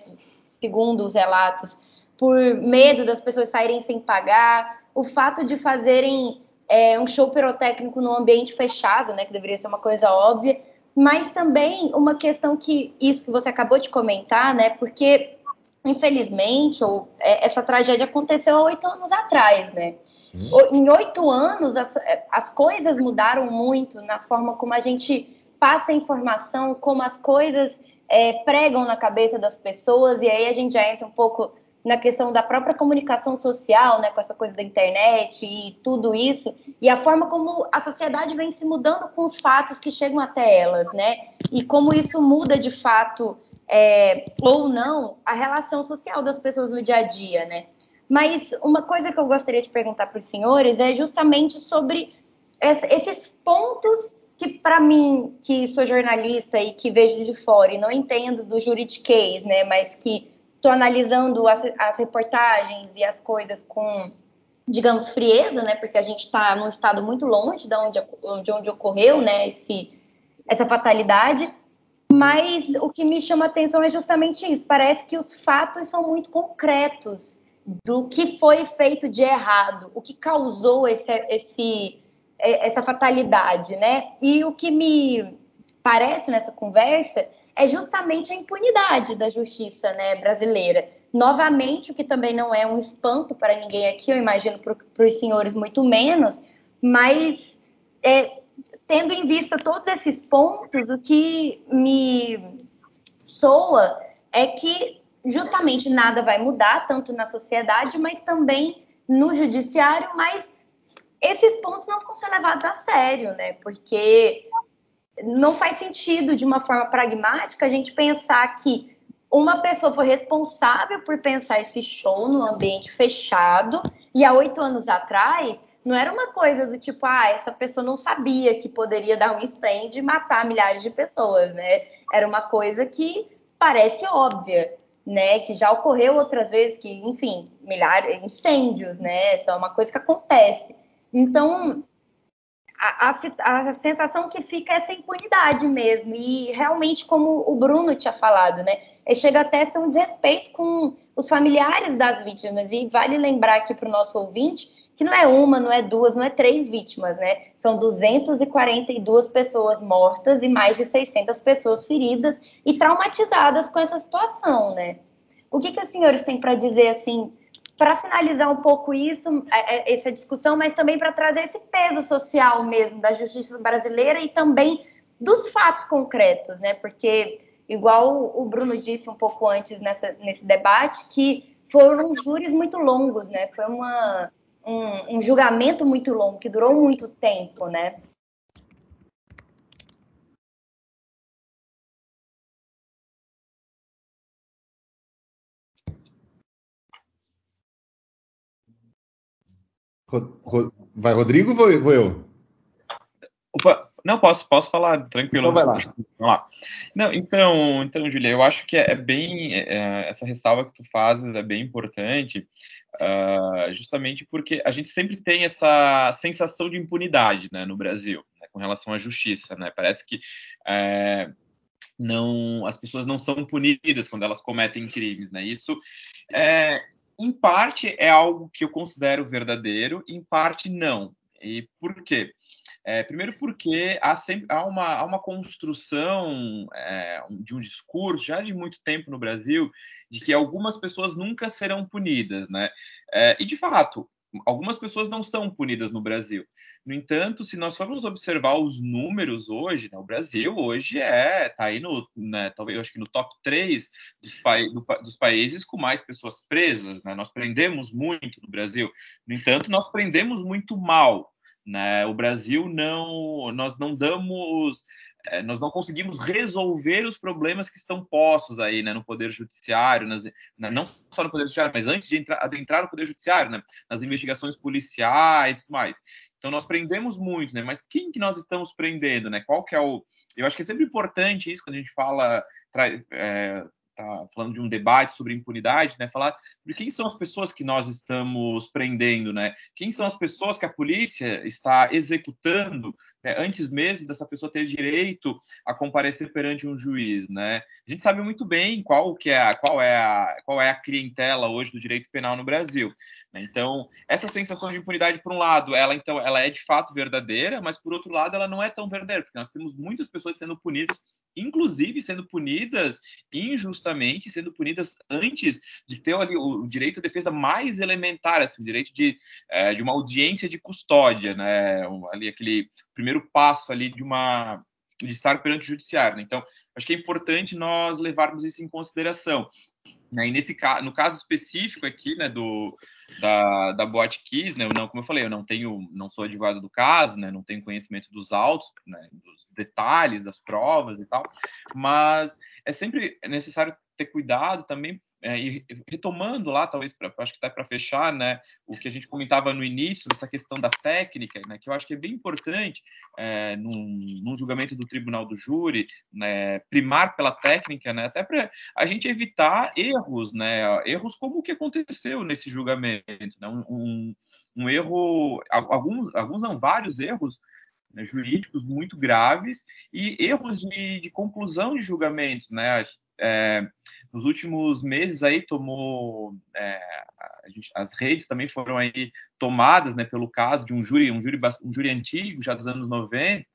S5: segundo os relatos, por medo das pessoas saírem sem pagar, o fato de fazerem é, um show pirotécnico num ambiente fechado, né, que deveria ser uma coisa óbvia, mas também uma questão que isso que você acabou de comentar, né, porque infelizmente ou, é, essa tragédia aconteceu há oito anos atrás, né? Hum. Em oito anos as, as coisas mudaram muito na forma como a gente passa informação, como as coisas é, pregam na cabeça das pessoas, e aí a gente já entra um pouco na questão da própria comunicação social, né, com essa coisa da internet e tudo isso, e a forma como a sociedade vem se mudando com os fatos que chegam até elas, né, e como isso muda de fato é, ou não a relação social das pessoas no dia a dia, né. Mas uma coisa que eu gostaria de perguntar para os senhores é justamente sobre esses pontos que para mim, que sou jornalista e que vejo de fora e não entendo do juridiquês, né, mas que estou analisando as, as, reportagens e as coisas com, digamos, frieza, né, porque a gente está num estado muito longe de onde, de onde ocorreu, né, esse, essa fatalidade, mas o que me chama atenção é justamente isso, parece que os fatos são muito concretos do que foi feito de errado, o que causou esse, esse essa fatalidade, né? E o que me parece nessa conversa é justamente a impunidade da justiça né, brasileira. Novamente, o que também não é um espanto para ninguém aqui, eu imagino para os senhores muito menos, mas é, tendo em vista todos esses pontos, o que me soa é que justamente nada vai mudar, tanto na sociedade, mas também no judiciário, mas esses pontos não vão ser levados a sério, né? Porque não faz sentido, de uma forma pragmática, a gente pensar que uma pessoa foi responsável por pensar esse show no ambiente fechado e há oito anos atrás não era uma coisa do tipo, ah, essa pessoa não sabia que poderia dar um incêndio e matar milhares de pessoas, né? Era uma coisa que parece óbvia, né? Que já ocorreu outras vezes, que, enfim, milhares, incêndios, né? Isso é uma coisa que acontece. Então, a, a, a, sensação que fica é essa impunidade mesmo. E realmente, como o Bruno tinha falado, né? É, chega até a ser um desrespeito com os familiares das vítimas. E vale lembrar aqui para o nosso ouvinte que não é uma, não é duas, não é três vítimas, né? São 242 pessoas mortas e mais de 600 pessoas feridas e traumatizadas com essa situação, né? O que, que os senhores têm para dizer, assim, para finalizar um pouco isso, é, é, essa discussão, mas também para trazer esse peso social mesmo da justiça brasileira e também dos fatos concretos, né? Porque, igual o Bruno disse um pouco antes nessa, nesse debate, que foram júris muito longos, né? Foi uma, um, um julgamento muito longo, que durou muito tempo, né?
S4: Vai Rodrigo ou vou eu?
S3: Opa, não, posso, posso falar tranquilo.
S4: Então vai lá.
S3: Vamos lá. Não, então, então, Julia, eu acho que é, bem, é, essa ressalva que tu fazes é bem importante, uh, justamente porque a gente sempre tem essa sensação de impunidade, né, no Brasil, né, com relação à justiça, né, parece que é, não, as pessoas não são punidas quando elas cometem crimes, né, isso é, em parte é algo que eu considero verdadeiro, em parte não. E por quê? É, primeiro porque há, sempre, há, uma, há uma construção é, de um discurso já de muito tempo no Brasil de que algumas pessoas nunca serão punidas, né? É, e de fato, algumas pessoas não são punidas no Brasil. No entanto, se nós formos observar os números hoje, né, o Brasil hoje é tá aí no, né, talvez acho que no top 3 dos, pa do, dos países com mais pessoas presas, né? Nós prendemos muito no Brasil. No entanto, nós prendemos muito mal. Né? O Brasil não, nós não damos é, nós não conseguimos resolver os problemas que estão postos aí, né, no poder judiciário, nas, não só no poder judiciário, mas antes de entrar, adentrar no poder judiciário, né, nas investigações policiais e tudo mais. Então nós prendemos muito, né? Mas quem que nós estamos prendendo, né? Qual que é o? Eu acho que é sempre importante isso quando a gente fala é, tá falando de um debate sobre impunidade, né? Falar de quem são as pessoas que nós estamos prendendo, né? Quem são as pessoas que a polícia está executando né? antes mesmo dessa pessoa ter direito a comparecer perante um juiz, né? A gente sabe muito bem qual que é a, qual é a, qual é a clientela hoje do direito penal no Brasil. Né? Então, essa sensação de impunidade, por um lado, ela então ela é de fato verdadeira, mas por outro lado, ela não é tão verdadeira, porque nós temos muitas pessoas sendo punidas inclusive sendo punidas injustamente, sendo punidas antes de ter ali o, direito à defesa mais elementar, assim, o direito de, é, de uma audiência de custódia, né? Ali aquele primeiro passo ali de uma de estar perante o judiciário. Né? Então, acho que é importante nós levarmos isso em consideração. Né? E nesse no caso específico aqui, né, do da, da Boate Kiss, né, eu não, como eu falei, eu não tenho, não sou advogado do caso, né, não tenho conhecimento dos autos, né, dos detalhes das provas e tal, mas é sempre necessário ter cuidado também é, e retomando lá, talvez, pra, acho que está para fechar, né, o que a gente comentava no início, essa questão da técnica, né, que eu acho que é bem importante é, num, num, julgamento do tribunal do júri, né, primar pela técnica, né, até para a gente evitar erros, né, erros como o que aconteceu nesse julgamento, né, um, um, erro, alguns, alguns não, vários erros né, jurídicos muito graves e erros de, de conclusão de julgamento, né, é, nos últimos meses aí tomou é, gente, as redes também foram aí tomadas né, pelo caso de um júri um júri um júri antigo já dos anos 90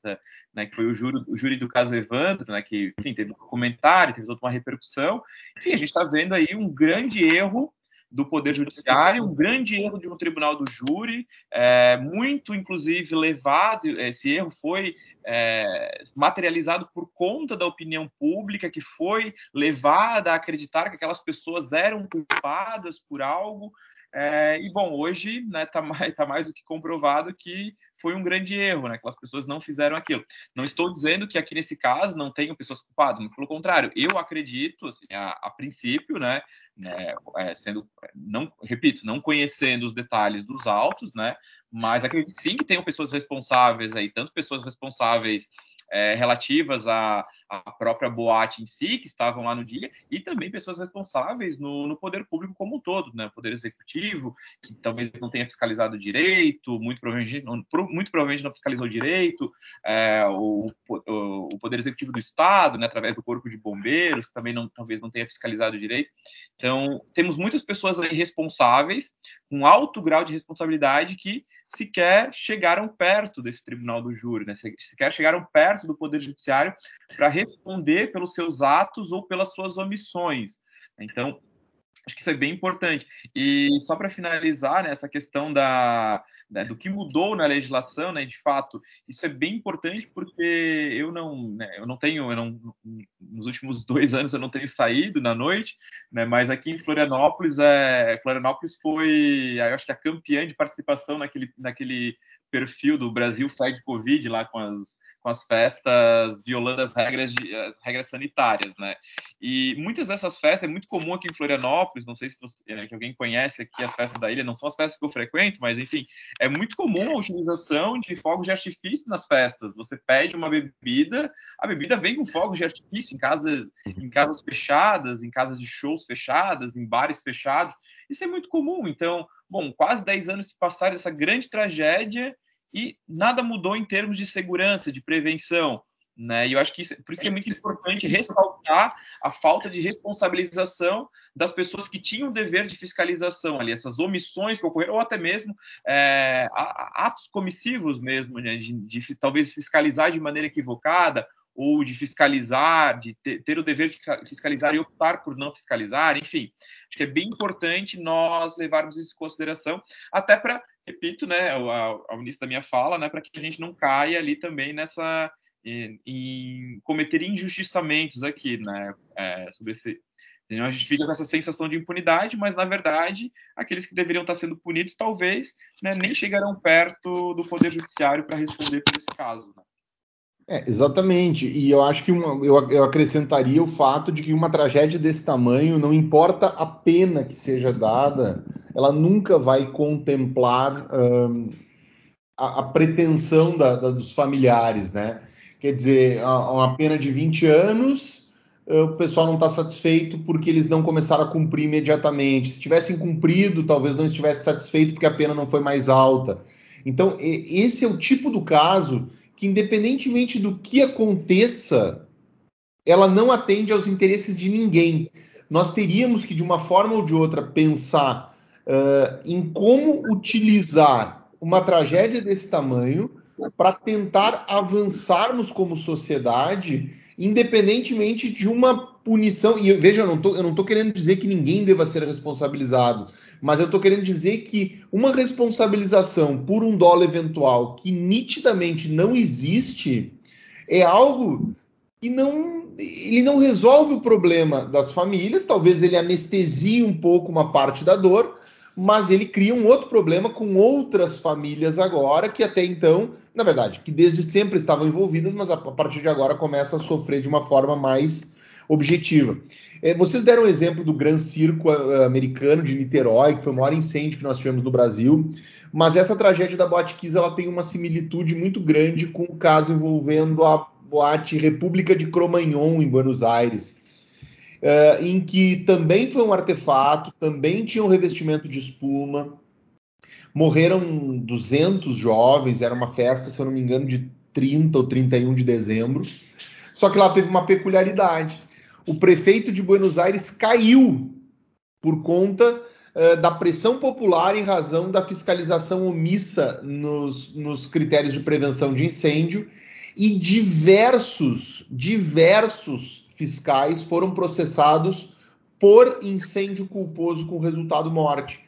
S3: né, que foi o júri, o júri do caso Evandro né, que enfim, teve um comentário teve toda uma repercussão. Enfim a gente está vendo aí um grande erro do Poder Judiciário, um grande erro de um tribunal do júri, é, muito, inclusive, levado, esse erro foi é, materializado por conta da opinião pública, que foi levada a acreditar que aquelas pessoas eram culpadas por algo, é, e bom, hoje está né, tá (laughs) mais, tá mais do que comprovado que foi um grande erro, né? Que as pessoas não fizeram aquilo. Não estou dizendo que aqui nesse caso não tenham pessoas culpadas, mas pelo contrário, eu acredito, assim, a, a princípio, né, né é, sendo, não, repito, não conhecendo os detalhes dos autos, né, mas acredito sim que tenham pessoas responsáveis aí, tanto pessoas responsáveis é, relativas à, à, própria boate em si, que estavam lá no dia, e também pessoas responsáveis no, no poder público como um todo, né? O poder executivo, que talvez não tenha fiscalizado direito, muito provavelmente não, muito provavelmente não fiscalizou direito, é, o, o, o, poder executivo do Estado, né, através do corpo de bombeiros, que também não, talvez não tenha fiscalizado direito. Então, temos muitas pessoas aí responsáveis, com alto grau de responsabilidade, que sequer chegaram perto desse tribunal do júri, né? sequer chegaram perto do Poder Judiciário para responder pelos seus atos ou pelas suas omissões. Então, acho que isso é bem importante. E só para finalizar, né, essa questão da, né, do que mudou na legislação, né, de fato, isso é bem importante porque eu não, né, eu não tenho, eu não, nos últimos (laughs) dois anos eu não tenho saído na noite, né, mas aqui em Florianópolis, é, Florianópolis foi, eu acho que a campeã de participação naquele, naquele perfil do Brasil Fed Covid lá com as, com as festas violando as regras, de, as regras sanitárias, né? E muitas dessas festas é muito comum aqui em Florianópolis, não sei se você, é, que alguém conhece aqui as festas da ilha, não são as festas que eu frequento, mas enfim, é muito comum a utilização de fogos de artifício nas festas. Você pede uma bebida, a bebida vem com fogos de artifício em casas, em casas fechadas, em casas de shows fechadas, em bares fechados. Isso é muito comum. Então, bom, quase 10 anos se passaram essa grande tragédia e nada mudou em termos de segurança, de prevenção. Né? E eu acho que isso, por isso é muito importante ressaltar a falta de responsabilização das pessoas que tinham o dever de fiscalização ali, essas omissões que ocorreram, ou até mesmo é, atos comissivos mesmo, né? de, de, talvez fiscalizar de maneira equivocada, ou de fiscalizar, de ter, ter, o dever de fiscalizar e optar por não fiscalizar, enfim. Acho que é bem importante nós levarmos isso em consideração, até para, repito, né, ao, ao início da minha fala, né, para que a gente não caia ali também nessa em, em cometer injustiçamentos aqui, né, é, sobre esse a gente fica com essa sensação de impunidade, mas na verdade aqueles que deveriam estar sendo punidos talvez né, nem chegarão perto do poder judiciário para responder por esse caso. Né?
S4: É, exatamente. E eu acho que uma, eu, eu, acrescentaria o fato de que uma tragédia desse tamanho, não importa a pena que seja dada, ela nunca vai contemplar um, a, a, pretensão da, da, dos familiares, né? Quer dizer, uma pena de 20 anos, eh, o pessoal não está satisfeito porque eles não começaram a cumprir imediatamente. Se tivessem cumprido, talvez não estivesse satisfeito porque a pena não foi mais alta. Então, esse é o tipo do caso que, independentemente do que aconteça, ela não atende aos interesses de ninguém. Nós teríamos que, de uma forma ou de outra, pensar uh, em como utilizar uma tragédia desse tamanho para tentar avançarmos como sociedade, independentemente de uma punição. E veja, eu não estou querendo dizer que ninguém deva ser responsabilizado, mas eu estou querendo dizer que uma responsabilização por um dólar eventual que nitidamente não existe é algo que não ele não resolve o problema das famílias, talvez ele anestesie um pouco uma parte da dor, mas ele cria um outro problema com outras famílias agora que até então, na verdade, que desde sempre estavam envolvidas, mas a partir de agora começam a sofrer de uma forma mais objetiva. É, vocês deram o exemplo do Gran Circo uh, americano de Niterói, que foi o maior incêndio que nós tivemos no Brasil, mas essa tragédia da Boate Kiss ela tem uma similitude muito grande com o caso envolvendo a Boate República de Cromagnon, em Buenos Aires, uh, em que também foi um artefato, também tinha um revestimento de espuma, morreram 200 jovens, era uma festa, se eu não me engano, de 30 ou 31 de dezembro, só que lá teve uma peculiaridade o prefeito de Buenos Aires caiu por conta uh, da pressão popular em razão da fiscalização omissa nos, nos critérios de prevenção de incêndio e diversos, diversos fiscais foram processados por incêndio culposo com resultado morte.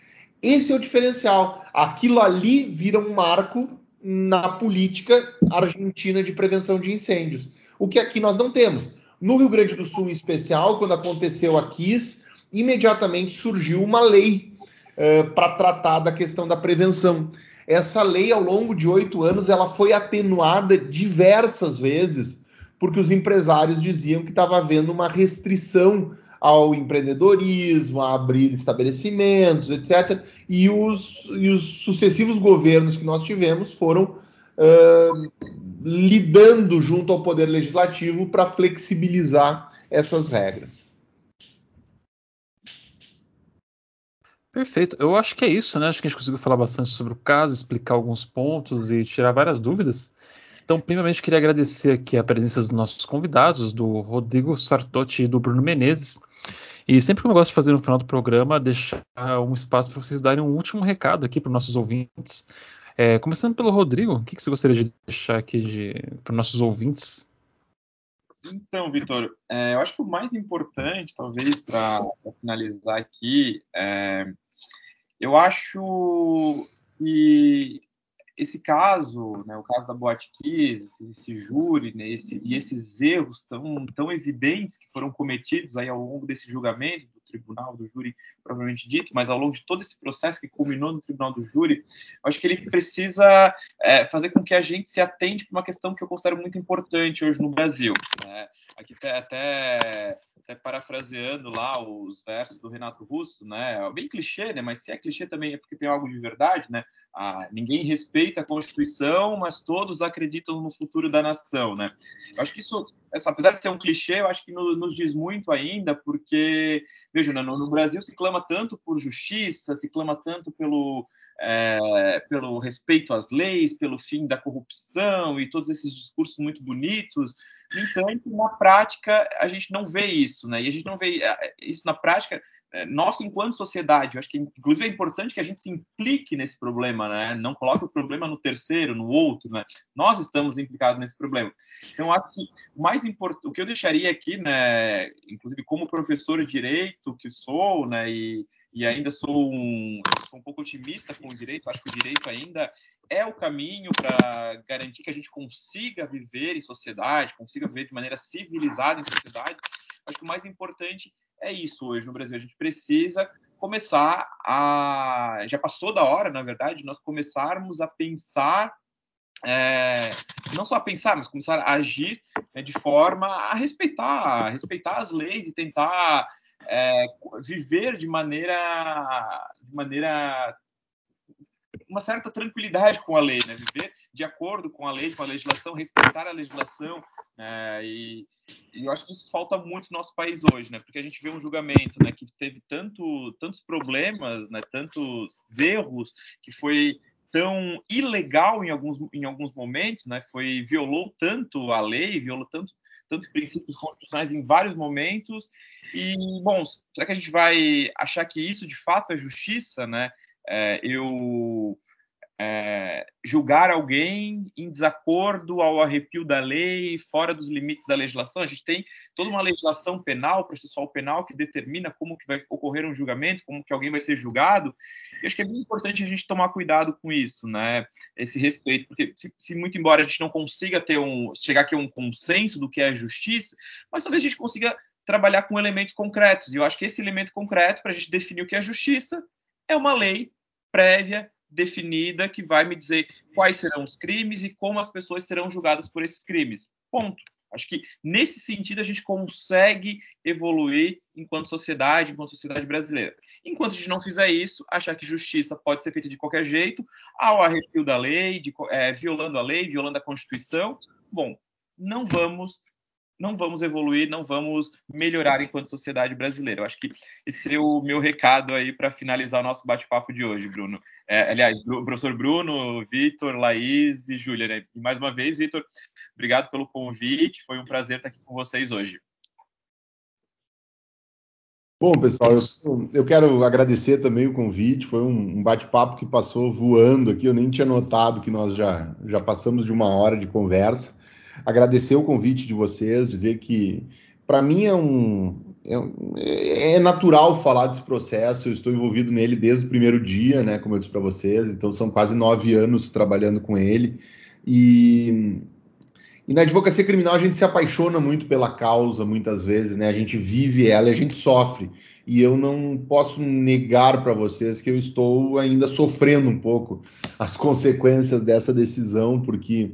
S4: Esse é o diferencial. Aquilo ali vira um marco na política argentina de prevenção de incêndios. O que aqui nós não temos. No Rio Grande do Sul, em especial, quando aconteceu a KIS, imediatamente surgiu uma lei uh, para tratar da questão da prevenção. Essa lei, ao longo de oito anos, ela foi atenuada diversas vezes, porque os empresários diziam que estava havendo uma restrição ao empreendedorismo, a abrir estabelecimentos, etc. E os, e os sucessivos governos que nós tivemos foram uh, lidando junto ao Poder Legislativo para flexibilizar essas regras.
S1: Perfeito. Eu acho que é isso, né? Acho que a gente conseguiu falar bastante sobre o caso, explicar alguns pontos e tirar várias dúvidas. Então, primeiramente, queria agradecer aqui a presença dos nossos convidados, do Rodrigo Sartotti e do Bruno Menezes. E sempre que eu gosto de fazer no final do programa, deixar um espaço para vocês darem um último recado aqui para os nossos ouvintes, é, começando pelo Rodrigo, o que, que, você gostaria de deixar aqui de, para os nossos ouvintes?
S3: Então, Vitor, é, eu acho que o mais importante, talvez, para finalizar aqui, é, eu acho que esse caso, né, o caso da Boate Kiss, esse, esse júri, né, esse, e esses erros tão, tão evidentes que foram cometidos aí ao longo desse julgamento, tribunal, do júri, provavelmente dito, mas ao longo de todo esse processo que culminou no tribunal do júri, acho que ele precisa é, fazer com que a gente se atente para uma questão que eu considero muito importante hoje no Brasil. Né? Aqui até, até, até, parafraseando lá os versos do Renato Russo, né? Bem clichê, né? Mas se é clichê também é porque tem algo de verdade, né? Ah, ninguém respeita a Constituição, mas todos acreditam no futuro da nação, né? Eu acho que isso, essa, apesar de ser um clichê, eu acho que no, nos diz muito ainda, porque, veja, né, no, no, Brasil se clama tanto por justiça, se clama tanto pelo, é, pelo respeito às leis, pelo fim da corrupção e todos esses discursos muito bonitos. No entanto, na prática, a gente não vê isso, né? E a gente não vê é, isso na prática é, nós, enquanto sociedade, eu acho que inclusive é importante que a gente se implique nesse problema, né? Não coloque o problema no terceiro, no outro, né? Nós estamos implicados nesse problema. Então, acho que o mais importante, o que eu deixaria aqui, né? Inclusive como professor de direito que sou, né? E, e ainda sou um, sou um pouco otimista com o direito. Acho que o direito ainda é o caminho para garantir que a gente consiga viver em sociedade, consiga viver de maneira civilizada em sociedade. Acho que o mais importante é isso hoje no Brasil. A gente precisa começar a. Já passou da hora, na verdade, nós começarmos a pensar é, não só pensar, mas começar a agir né, de forma a respeitar, a respeitar as leis e tentar é, viver de maneira, de maneira uma certa tranquilidade com a lei, né? Viver de acordo com a lei, com a legislação, respeitar a legislação. Né? E, e, eu acho que isso falta muito no nosso país hoje, né? Porque a gente vê um julgamento, né? Que teve tanto, tantos problemas, né? Tantos erros, que foi tão ilegal em alguns, em alguns momentos, né? Foi violou tanto a lei, violou tanto tantos princípios constitucionais em vários momentos. E, bom, será que a gente vai achar que isso de fato é justiça, né? É, eu é, julgar alguém em desacordo ao arrepio da lei, fora dos limites da legislação. A gente tem toda uma legislação penal, processual penal, que determina como que vai ocorrer um julgamento, como que alguém vai ser julgado. E acho que é muito importante a gente tomar cuidado com isso, né? Esse respeito, porque se, se muito embora a gente não consiga ter um chegar aqui a um consenso do que é justiça, mas talvez a gente consiga trabalhar com elementos concretos. E eu acho que esse elemento concreto para a gente definir o que é justiça é uma lei prévia definida que vai me dizer quais serão os crimes e como as pessoas serão julgadas por esses crimes. Ponto. Acho que nesse sentido a gente consegue evoluir enquanto sociedade, enquanto sociedade brasileira. Enquanto a gente não fizer isso, achar que justiça pode ser feita de qualquer jeito, ao arrepio da lei, de, é, violando a lei, violando a Constituição, bom, não vamos não vamos evoluir, não vamos melhorar enquanto sociedade brasileira. Eu acho que esse é o meu recado aí para finalizar o nosso bate-papo de hoje, Bruno. É, aliás, professor Bruno, Vitor, Laís e Júlia. Né? E mais uma vez, Vitor, obrigado pelo convite. Foi um prazer estar aqui com vocês hoje.
S4: Bom, pessoal, eu, eu quero agradecer também o convite. Foi um, um bate-papo que passou voando aqui. Eu nem tinha notado que nós já, já passamos de uma hora de conversa agradecer o convite de vocês, dizer que para mim é um é, é, natural falar desse processo. Eu estou envolvido nele desde o primeiro dia, né? Como eu disse para vocês. Então são quase nove anos trabalhando com ele e e na advocacia criminal a gente se apaixona muito pela causa, muitas vezes, né? A gente vive ela e a gente sofre. E eu não posso negar para vocês que eu estou ainda sofrendo um pouco as consequências dessa decisão, porque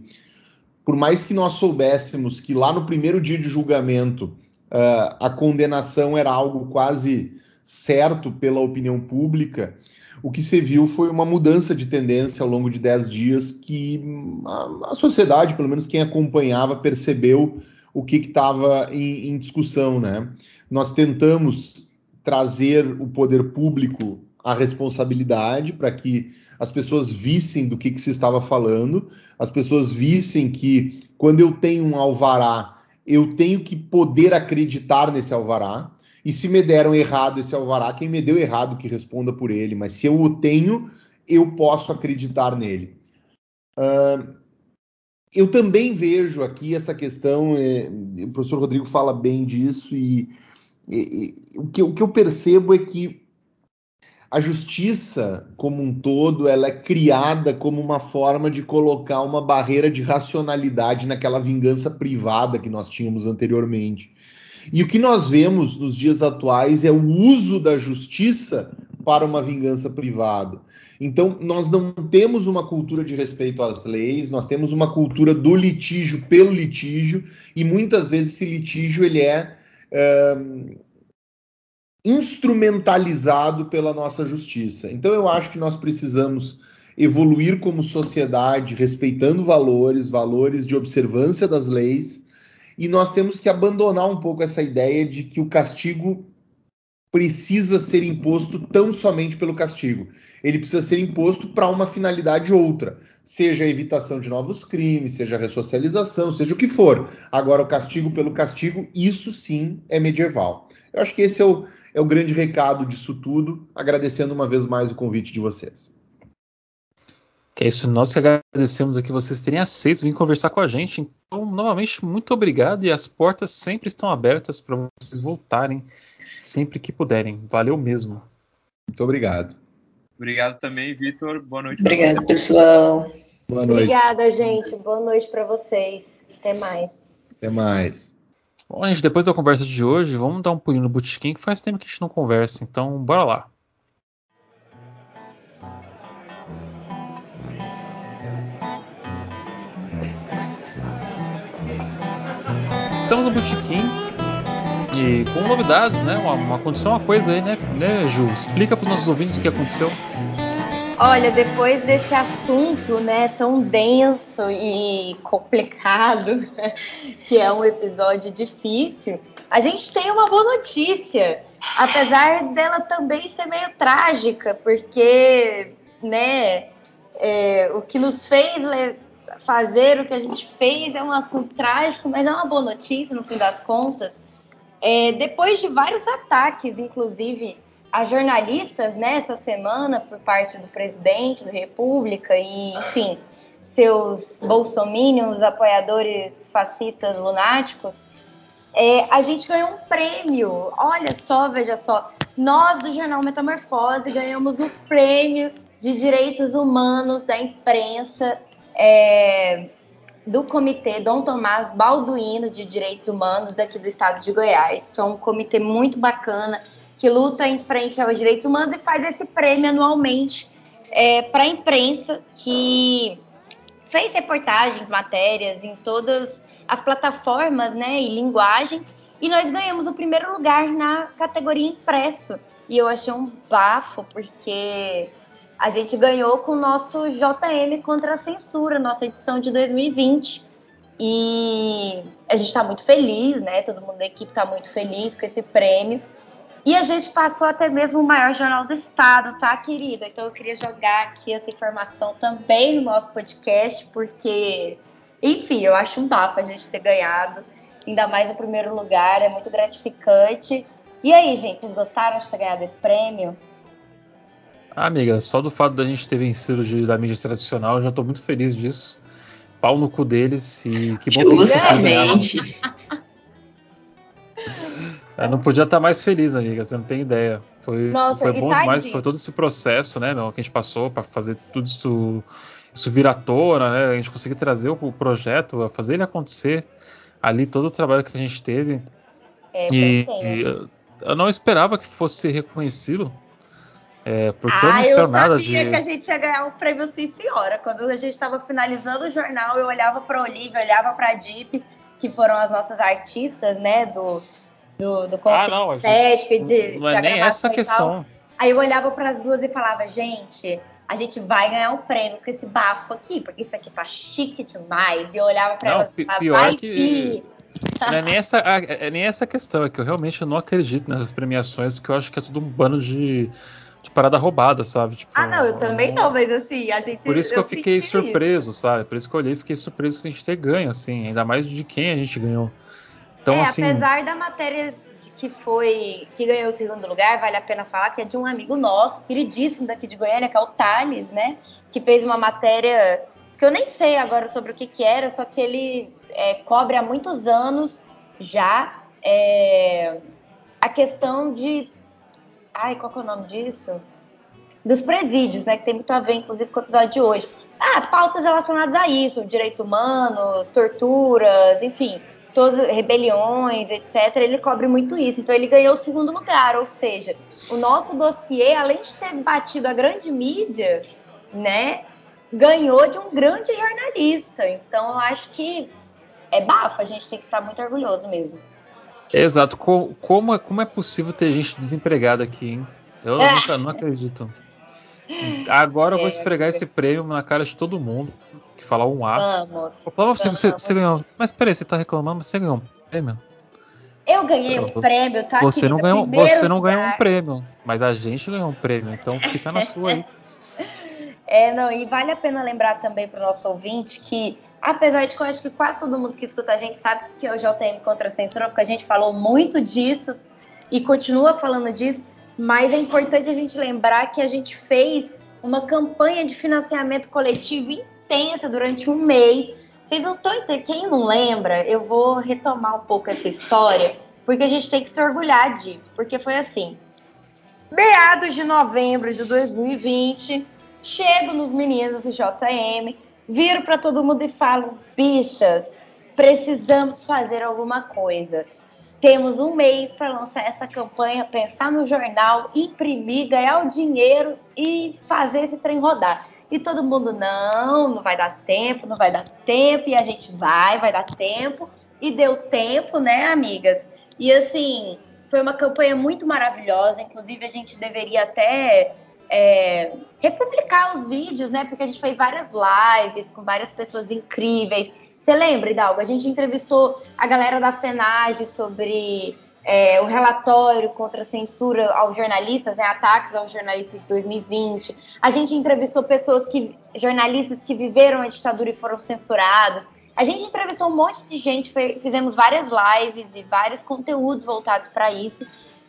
S4: por mais que nós soubéssemos que lá no primeiro dia de julgamento uh, a condenação era algo quase certo pela opinião pública, o que se viu foi uma mudança de tendência ao longo de dez dias que a, a sociedade, pelo menos quem acompanhava, percebeu o que estava em, em discussão. Né? Nós tentamos trazer o poder público à responsabilidade para que as pessoas vissem do que, que se estava falando, as pessoas vissem que quando eu tenho um alvará, eu tenho que poder acreditar nesse alvará. E se me deram errado esse alvará, quem me deu errado que responda por ele. Mas se eu o tenho, eu posso acreditar nele. Uh, eu também vejo aqui essa questão, é, o professor Rodrigo fala bem disso, e, e, e o, que, o que eu percebo é que a justiça como um todo ela é criada como uma forma de colocar uma barreira de racionalidade naquela vingança privada que nós tínhamos anteriormente. E o que nós vemos nos dias atuais é o uso da justiça para uma vingança privada. Então, nós não temos uma cultura de respeito às leis, nós temos uma cultura do litígio pelo litígio, e muitas vezes esse litígio ele é, é instrumentalizado pela nossa justiça. Então eu acho que nós precisamos evoluir como sociedade, respeitando valores, valores de observância das leis, e nós temos que abandonar um pouco essa ideia de que o castigo precisa ser imposto tão somente pelo castigo. Ele precisa ser imposto para uma finalidade outra, seja a evitação de novos crimes, seja a ressocialização, seja o que for. Agora, o castigo pelo castigo, isso sim é medieval. Eu acho que esse é o, é o grande recado disso tudo, agradecendo uma vez mais o convite de vocês.
S1: Que é isso, nós que agradecemos aqui vocês terem aceito vir conversar com a gente. Então, novamente, muito obrigado e as portas sempre estão abertas para vocês voltarem sempre que puderem. Valeu mesmo.
S4: Muito obrigado.
S3: Obrigado também, Vitor. Boa noite.
S2: Obrigado, pessoal.
S4: Boa noite.
S5: Obrigada, gente. Boa noite para vocês. Até mais.
S4: Até mais.
S1: Bom, gente, depois da conversa de hoje, vamos dar um pulinho no Bootkin, que faz tempo que a gente não conversa, então bora lá. Estamos no Bootkin e com novidades, né? Uma, uma uma coisa aí, né, né, Ju? Explica para os nossos ouvintes o que aconteceu.
S5: Olha, depois desse assunto, né, tão denso e complicado, (laughs) que é um episódio difícil, a gente tem uma boa notícia, apesar dela também ser meio trágica, porque, né, é, o que nos fez fazer o que a gente fez é um assunto trágico, mas é uma boa notícia no fim das contas. É, depois de vários ataques, inclusive a jornalistas nessa semana por parte do presidente da República e, enfim, seus bolsominions, apoiadores fascistas lunáticos, é, a gente ganhou um prêmio. Olha só, veja só. Nós do jornal Metamorfose ganhamos o prêmio de direitos humanos da imprensa é, do Comitê Dom Tomás Balduino de Direitos Humanos daqui do estado de Goiás, que é um comitê muito bacana que luta em frente aos direitos humanos e faz esse prêmio anualmente é, para a imprensa que fez reportagens, matérias em todas as plataformas né, e linguagens. E nós ganhamos o primeiro lugar na categoria impresso. E eu achei um bafo, porque a gente ganhou com o nosso JM contra a censura, nossa edição de 2020. E a gente está muito feliz, né? Todo mundo da equipe está muito feliz com esse prêmio. E a gente passou até mesmo o maior jornal do estado, tá, querida? Então eu queria jogar aqui essa informação também no nosso podcast, porque, enfim, eu acho um bafo a gente ter ganhado, ainda mais o primeiro lugar, é muito gratificante. E aí, gente, vocês gostaram de ter ganhado esse prêmio?
S1: Ah, amiga, só do fato da gente ter vencido de, da mídia tradicional, eu já tô muito feliz disso. Pau no cu deles e que bom
S2: Justamente.
S1: que (laughs) Eu não podia estar mais feliz, amiga, você não tem ideia. Foi, Nossa, foi bom demais, foi todo esse processo, né, meu, que a gente passou para fazer tudo isso, isso vir à tona, né, a gente conseguir trazer o projeto, fazer ele acontecer, ali todo o trabalho que a gente teve.
S5: É, e, e
S1: eu não esperava que fosse reconhecido, é, porque ah, eu não espero nada de.
S5: Eu sabia que a gente ia ganhar um prêmio Sim Senhora. Quando a gente estava finalizando o jornal, eu olhava para Olivia, olhava para a Deep, que foram as nossas artistas, né, do, do, do
S1: ah, não,
S5: estético
S1: e de. Não é nem essa questão.
S5: Aí eu olhava para as duas e falava, gente, a gente vai ganhar um prêmio com esse bafo aqui, porque isso aqui tá chique demais. E eu olhava para elas e falava,
S1: pior vai que... Não é nem essa, é nem essa questão, é que eu realmente não acredito nessas premiações, porque eu acho que é tudo um bando de, de parada roubada, sabe? Tipo,
S5: ah, não, eu também não, mas assim, a gente.
S1: Por isso que eu, eu fiquei surpreso, isso. sabe? Por isso que eu olhei e fiquei surpreso que a gente ter ganho, assim, ainda mais de quem a gente ganhou. Então,
S5: é,
S1: assim,
S5: apesar da matéria que foi que ganhou o segundo lugar, vale a pena falar que é de um amigo nosso, queridíssimo daqui de Goiânia, que é o Thales, né? Que fez uma matéria que eu nem sei agora sobre o que, que era, só que ele é, cobre há muitos anos já é, a questão de. Ai, qual que é o nome disso? Dos presídios, né? Que tem muito a ver, inclusive, com o episódio de hoje. Ah, pautas relacionadas a isso, direitos humanos, torturas, enfim todas rebeliões, etc. Ele cobre muito isso. Então ele ganhou o segundo lugar, ou seja, o nosso dossiê, além de ter batido a grande mídia, né, ganhou de um grande jornalista. Então eu acho que é bafo, a gente tem que estar muito orgulhoso mesmo.
S1: Exato. Como, é, como é possível ter gente desempregada aqui, hein? Eu é. nunca não acredito. Agora eu vou é, esfregar esse prêmio na cara de todo mundo falar um
S5: A. Vamos.
S1: você, você, você, ganhou. Mas peraí, você tá reclamando, você ganhou um prêmio?
S5: Eu ganhei um prêmio, tá?
S1: Você não ganhou, você não ganhou um prêmio, mas a gente ganhou um prêmio, então fica na sua aí. (laughs)
S5: É, não, e vale a pena lembrar também para o nosso ouvinte que, apesar de que eu acho que quase todo mundo que escuta a gente sabe que é o JM contra a censura, porque a gente falou muito disso e continua falando disso, mas é importante a gente lembrar que a gente fez uma campanha de financiamento coletivo intensa durante um mês. Vocês não estão entendendo? Quem não lembra, eu vou retomar um pouco essa história, porque a gente tem que se orgulhar disso. Porque foi assim: meados de novembro de 2020, chego nos meninos do JM, viro para todo mundo e falo: bichas, precisamos fazer alguma coisa. Temos um mês para lançar essa campanha, pensar no jornal, imprimir, ganhar o dinheiro e fazer esse trem rodar. E todo mundo, não, não vai dar tempo, não vai dar tempo, e a gente vai, vai dar tempo. e deu tempo, né, amigas? E assim, foi uma campanha muito maravilhosa. Inclusive, a gente deveria até é, republicar os vídeos, né? Porque a gente fez várias lives com várias pessoas incríveis. Você lembra, Hidalgo? A gente entrevistou a galera da FENAGE sobre é, o relatório contra a censura aos jornalistas, né, ataques aos jornalistas de 2020. A gente entrevistou pessoas que, jornalistas que viveram a ditadura e foram censurados. A gente entrevistou um monte de gente, fizemos várias lives e vários conteúdos voltados para isso.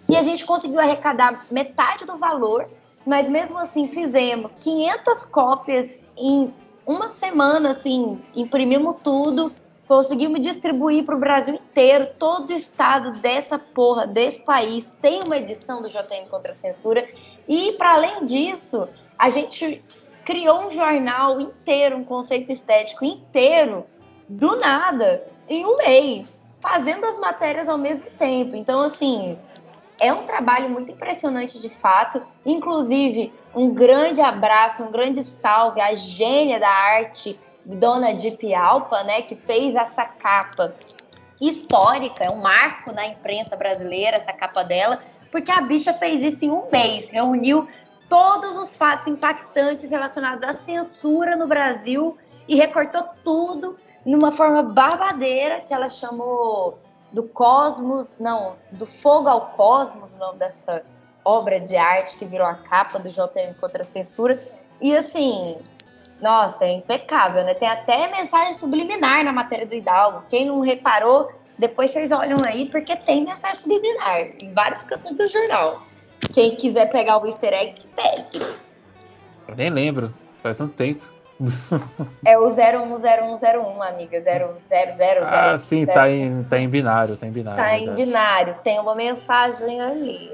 S5: E a gente conseguiu arrecadar metade do valor, mas mesmo assim fizemos 500 cópias em uma semana, assim, imprimimos tudo Conseguimos distribuir para o Brasil inteiro. Todo estado dessa porra, desse país, tem uma edição do JM contra a censura. E, para além disso, a gente criou um jornal inteiro, um conceito estético inteiro, do nada, em um mês, fazendo as matérias ao mesmo tempo. Então, assim, é um trabalho muito impressionante de fato. Inclusive, um grande abraço, um grande salve à gênia da arte Dona Deep Alpa, né, que fez essa capa histórica, é um marco na imprensa brasileira, essa capa dela, porque a bicha fez isso em um mês, reuniu todos os fatos impactantes relacionados à censura no Brasil e recortou tudo numa forma babadeira que ela chamou do cosmos, não, do fogo ao cosmos, o nome dessa obra de arte que virou a capa do JM contra a censura. E assim, nossa, é impecável, né? Tem até mensagem subliminar na matéria do Hidalgo. Quem não reparou, depois vocês olham aí, porque tem mensagem subliminar em vários cantos do jornal. Quem quiser pegar o easter egg, pegue.
S1: Eu nem lembro, faz um tempo. (laughs)
S5: é o 010101, amiga. 0000.
S1: Ah, sim, tá em, tá em binário, tá em binário.
S5: Tá em binário, tem uma mensagem ali.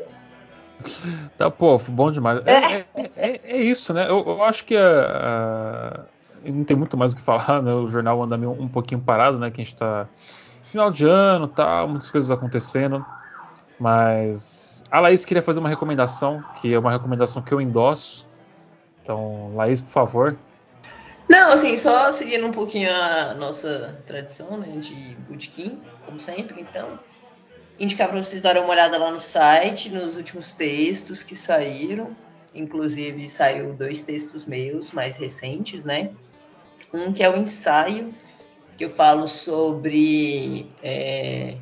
S1: Tá, pô, bom demais. É, é, é, é isso, né? Eu, eu acho que a, a, não tem muito mais o que falar, né? O jornal anda meio, um pouquinho parado, né? Que a gente tá final de ano, tá, muitas coisas acontecendo. Mas a Laís queria fazer uma recomendação, que é uma recomendação que eu endosso. Então, Laís, por favor.
S2: Não, assim, só seguindo um pouquinho a nossa tradição, né, de bootkin, como sempre, então indicar para vocês darem uma olhada lá no site, nos últimos textos que saíram. Inclusive, saiu dois textos meus mais recentes, né? Um que é o ensaio, que eu falo sobre é,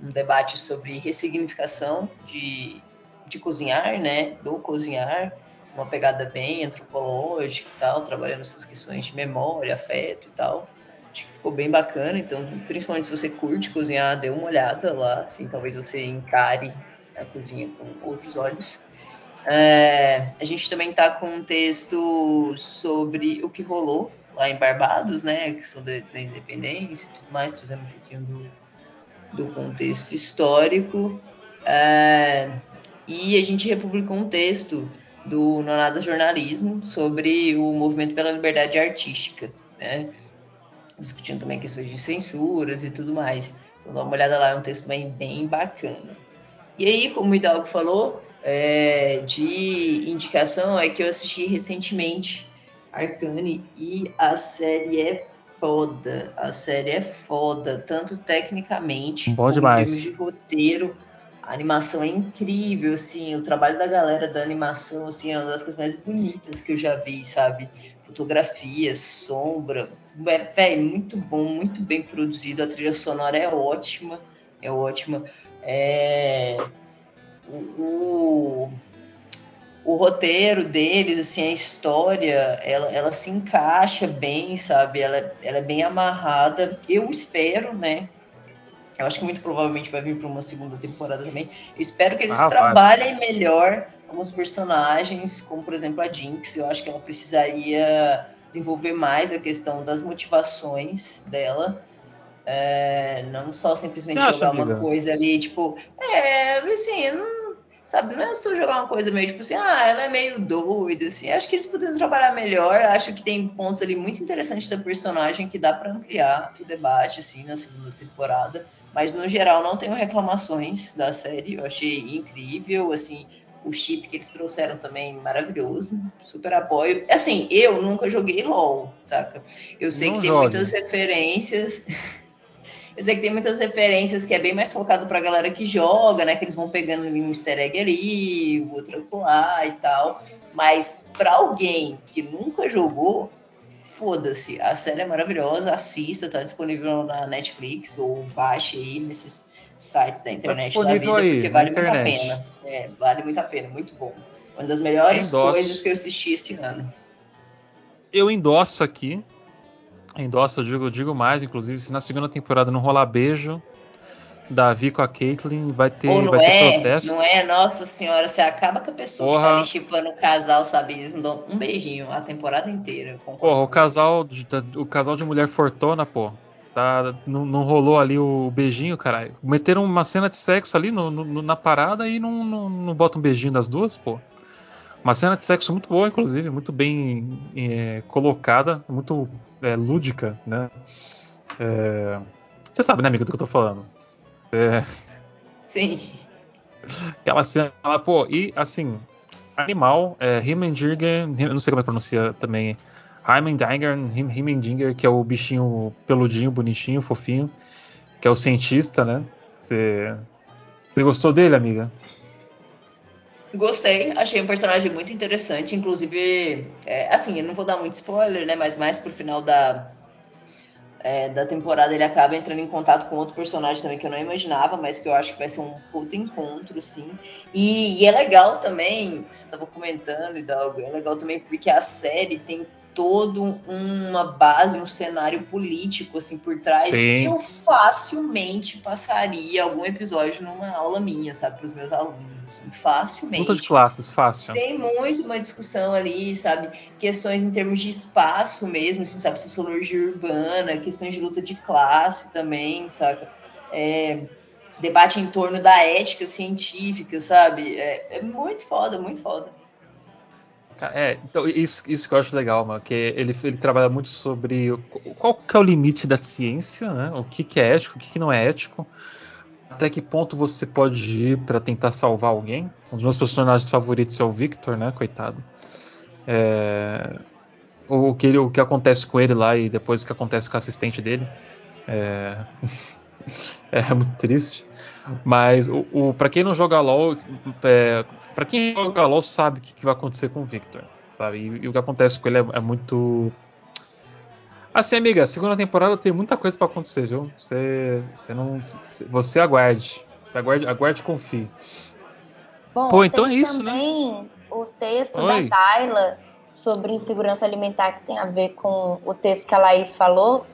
S2: um debate sobre ressignificação de, de cozinhar, né? Do cozinhar, uma pegada bem antropológica e tal, trabalhando essas questões de memória, afeto e tal. Acho que ficou bem bacana, então, principalmente se você curte cozinhar, dê uma olhada lá, assim, talvez você encare a cozinha com outros olhos. É, a gente também está com um texto sobre o que rolou lá em Barbados, né, a questão da, da independência e tudo mais, trazendo um pouquinho do, do contexto histórico. É, e a gente republicou um texto do Nonada Jornalismo sobre o movimento pela liberdade artística, né? Discutindo também questões de censuras e tudo mais. Então dá uma olhada lá, é um texto também bem bacana. E aí, como o Hidalgo falou, é, de indicação é que eu assisti recentemente Arcane e a série é foda. A série é foda, tanto tecnicamente
S1: Bom como demais.
S2: em termos de roteiro. A animação é incrível, assim, o trabalho da galera da animação, assim, é uma das coisas mais bonitas que eu já vi, sabe? Fotografia, sombra, é, véio, muito bom, muito bem produzido. A trilha sonora é ótima, é ótima. É, o, o, o, roteiro deles, assim, a história, ela, ela se encaixa bem, sabe? Ela, ela é bem amarrada. Eu espero, né? Eu acho que muito provavelmente vai vir para uma segunda temporada também. Eu espero que eles ah, trabalhem vai. melhor alguns personagens, como por exemplo a Jinx. Eu acho que ela precisaria desenvolver mais a questão das motivações dela. É, não só simplesmente jogar uma coisa ali, tipo, é, assim, não, sabe, não é só jogar uma coisa meio tipo assim, ah, ela é meio doida, assim. Acho que eles poderiam trabalhar melhor. Acho que tem pontos ali muito interessantes da personagem que dá para ampliar o debate, assim, na segunda temporada. Mas no geral não tenho reclamações da série. Eu achei incrível, assim o chip que eles trouxeram também maravilhoso, super apoio. Assim, eu nunca joguei LOL, saca? Eu sei Não que tem jogue. muitas referências. (laughs) Eu sei que tem muitas referências que é bem mais focado pra galera que joga, né? Que eles vão pegando um easter egg ali, outro lá e tal. Mas para alguém que nunca jogou, foda-se. A série é maravilhosa, assista, tá disponível na Netflix ou baixe aí nesses sites da tá internet
S1: tá
S2: da vida,
S1: aí,
S2: porque vale muito a pena. É, vale muito a pena, muito bom. Uma das melhores Endosso. coisas que eu assisti esse ano.
S1: Eu endosso aqui. Endosso, eu digo, eu digo mais, inclusive, se na segunda temporada não rolar beijo, Davi com a Caitlyn vai ter,
S2: Ou não
S1: vai
S2: é,
S1: ter protesto.
S2: Não é, nossa senhora, você acaba com a pessoa Porra. que tá ali chipando o casal, sabe? Eles não dão um beijinho a temporada inteira.
S1: Porra, o casal, de, o casal de mulher fortuna, pô. Tá, não, não, rolou ali o beijinho, caralho. Meteram uma cena de sexo ali no, no, na parada e não, não, não botam um beijinho das duas, pô. Uma cena de sexo muito boa, inclusive, muito bem é, colocada, muito é, lúdica, né? É, você sabe, né, amigo, do que eu tô falando.
S2: É. Sim.
S1: Aquela cena lá, pô, e assim, animal, é, não sei como é que pronuncia também, Heimendinger, Heimendinger, que é o bichinho peludinho, bonitinho, fofinho, que é o cientista, né? Você, você gostou dele, amiga?
S2: Gostei, achei um personagem muito interessante, inclusive, é, assim, eu não vou dar muito spoiler, né, mas mais pro final da, é, da temporada ele acaba entrando em contato com outro personagem também que eu não imaginava, mas que eu acho que vai ser um puto encontro, sim. E, e é legal também, você estava comentando, Hidalgo, é legal também porque a série tem todo uma base, um cenário político assim por trás.
S1: Sim.
S2: Eu facilmente passaria algum episódio numa aula minha, sabe, para os meus alunos, assim, facilmente.
S1: Luta de classes, fácil.
S2: Tem muito uma discussão ali, sabe, questões em termos de espaço mesmo, assim, sabe, sociologia urbana, questões de luta de classe também, sabe. É, debate em torno da ética científica, sabe? É, é muito foda, muito foda.
S1: É, então isso, isso que eu acho legal, mano, que ele, ele trabalha muito sobre qual que é o limite da ciência, né? O que, que é ético, o que, que não é ético, até que ponto você pode ir para tentar salvar alguém. Um dos meus personagens favoritos é o Victor, né? Coitado. É, o, que, o que acontece com ele lá e depois o que acontece com o assistente dele. É, (laughs) é muito triste. Mas o, o para quem não joga LoL, é, para quem joga LoL sabe o que, que, vai acontecer com o Victor, sabe? E, e o que acontece com ele é, é, muito Assim, amiga, segunda temporada tem muita coisa para acontecer, viu? Você, você não, você aguarde, você aguarde, aguarde e confie.
S5: Bom, Pô, então é isso, né? também o texto Oi. da Tayla sobre insegurança alimentar que tem a ver com o texto que a Laís falou.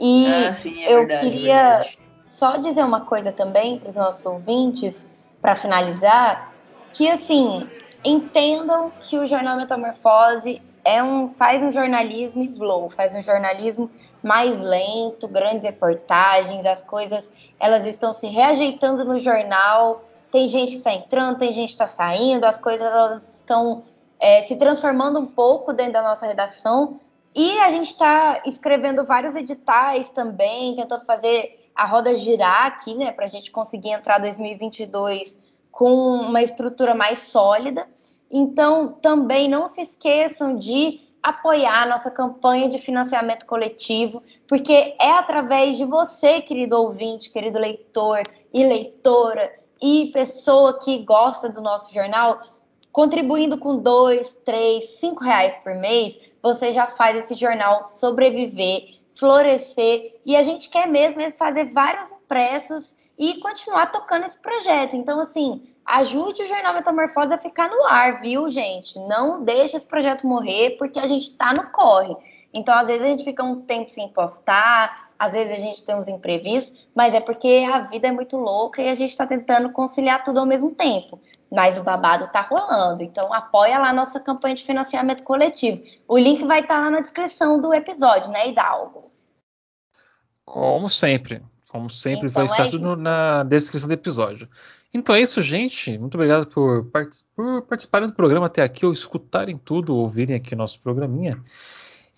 S5: E
S2: ah, sim, é eu verdade,
S5: queria é só dizer uma coisa também para os nossos ouvintes, para finalizar, que assim, entendam que o jornal Metamorfose é um, faz um jornalismo slow, faz um jornalismo mais lento, grandes reportagens, as coisas elas estão se reajeitando no jornal, tem gente que está entrando, tem gente que está saindo, as coisas elas estão é, se transformando um pouco dentro da nossa redação. E a gente está escrevendo vários editais também, tentando fazer a roda girar aqui, né, para a gente conseguir entrar 2022 com uma estrutura mais sólida. Então, também não se esqueçam de apoiar a nossa campanha de financiamento coletivo, porque é através de você, querido ouvinte, querido leitor e leitora e pessoa que gosta do nosso jornal, contribuindo com dois, três, cinco reais por mês, você já faz esse jornal sobreviver florescer e a gente quer mesmo é fazer vários impressos e continuar tocando esse projeto. Então, assim, ajude o Jornal Metamorfose a ficar no ar, viu, gente? Não deixe esse projeto morrer, porque a gente tá no corre. Então, às vezes a gente fica um tempo sem postar, às vezes a gente tem uns imprevistos, mas é porque a vida é muito louca e a gente está tentando conciliar tudo ao mesmo tempo. Mas o babado tá rolando. Então apoia lá a nossa campanha de financiamento coletivo. O link vai estar tá lá na descrição do episódio, né, Hidalgo?
S1: Como sempre. Como sempre, então vai estar é tudo isso. na descrição do episódio. Então é isso, gente. Muito obrigado por, part por participarem do programa até aqui, ou escutarem tudo, ouvirem aqui nosso programinha.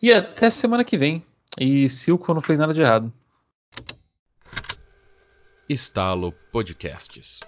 S1: E até semana que vem. E Silco não fez nada de errado.
S6: Estalo Podcasts.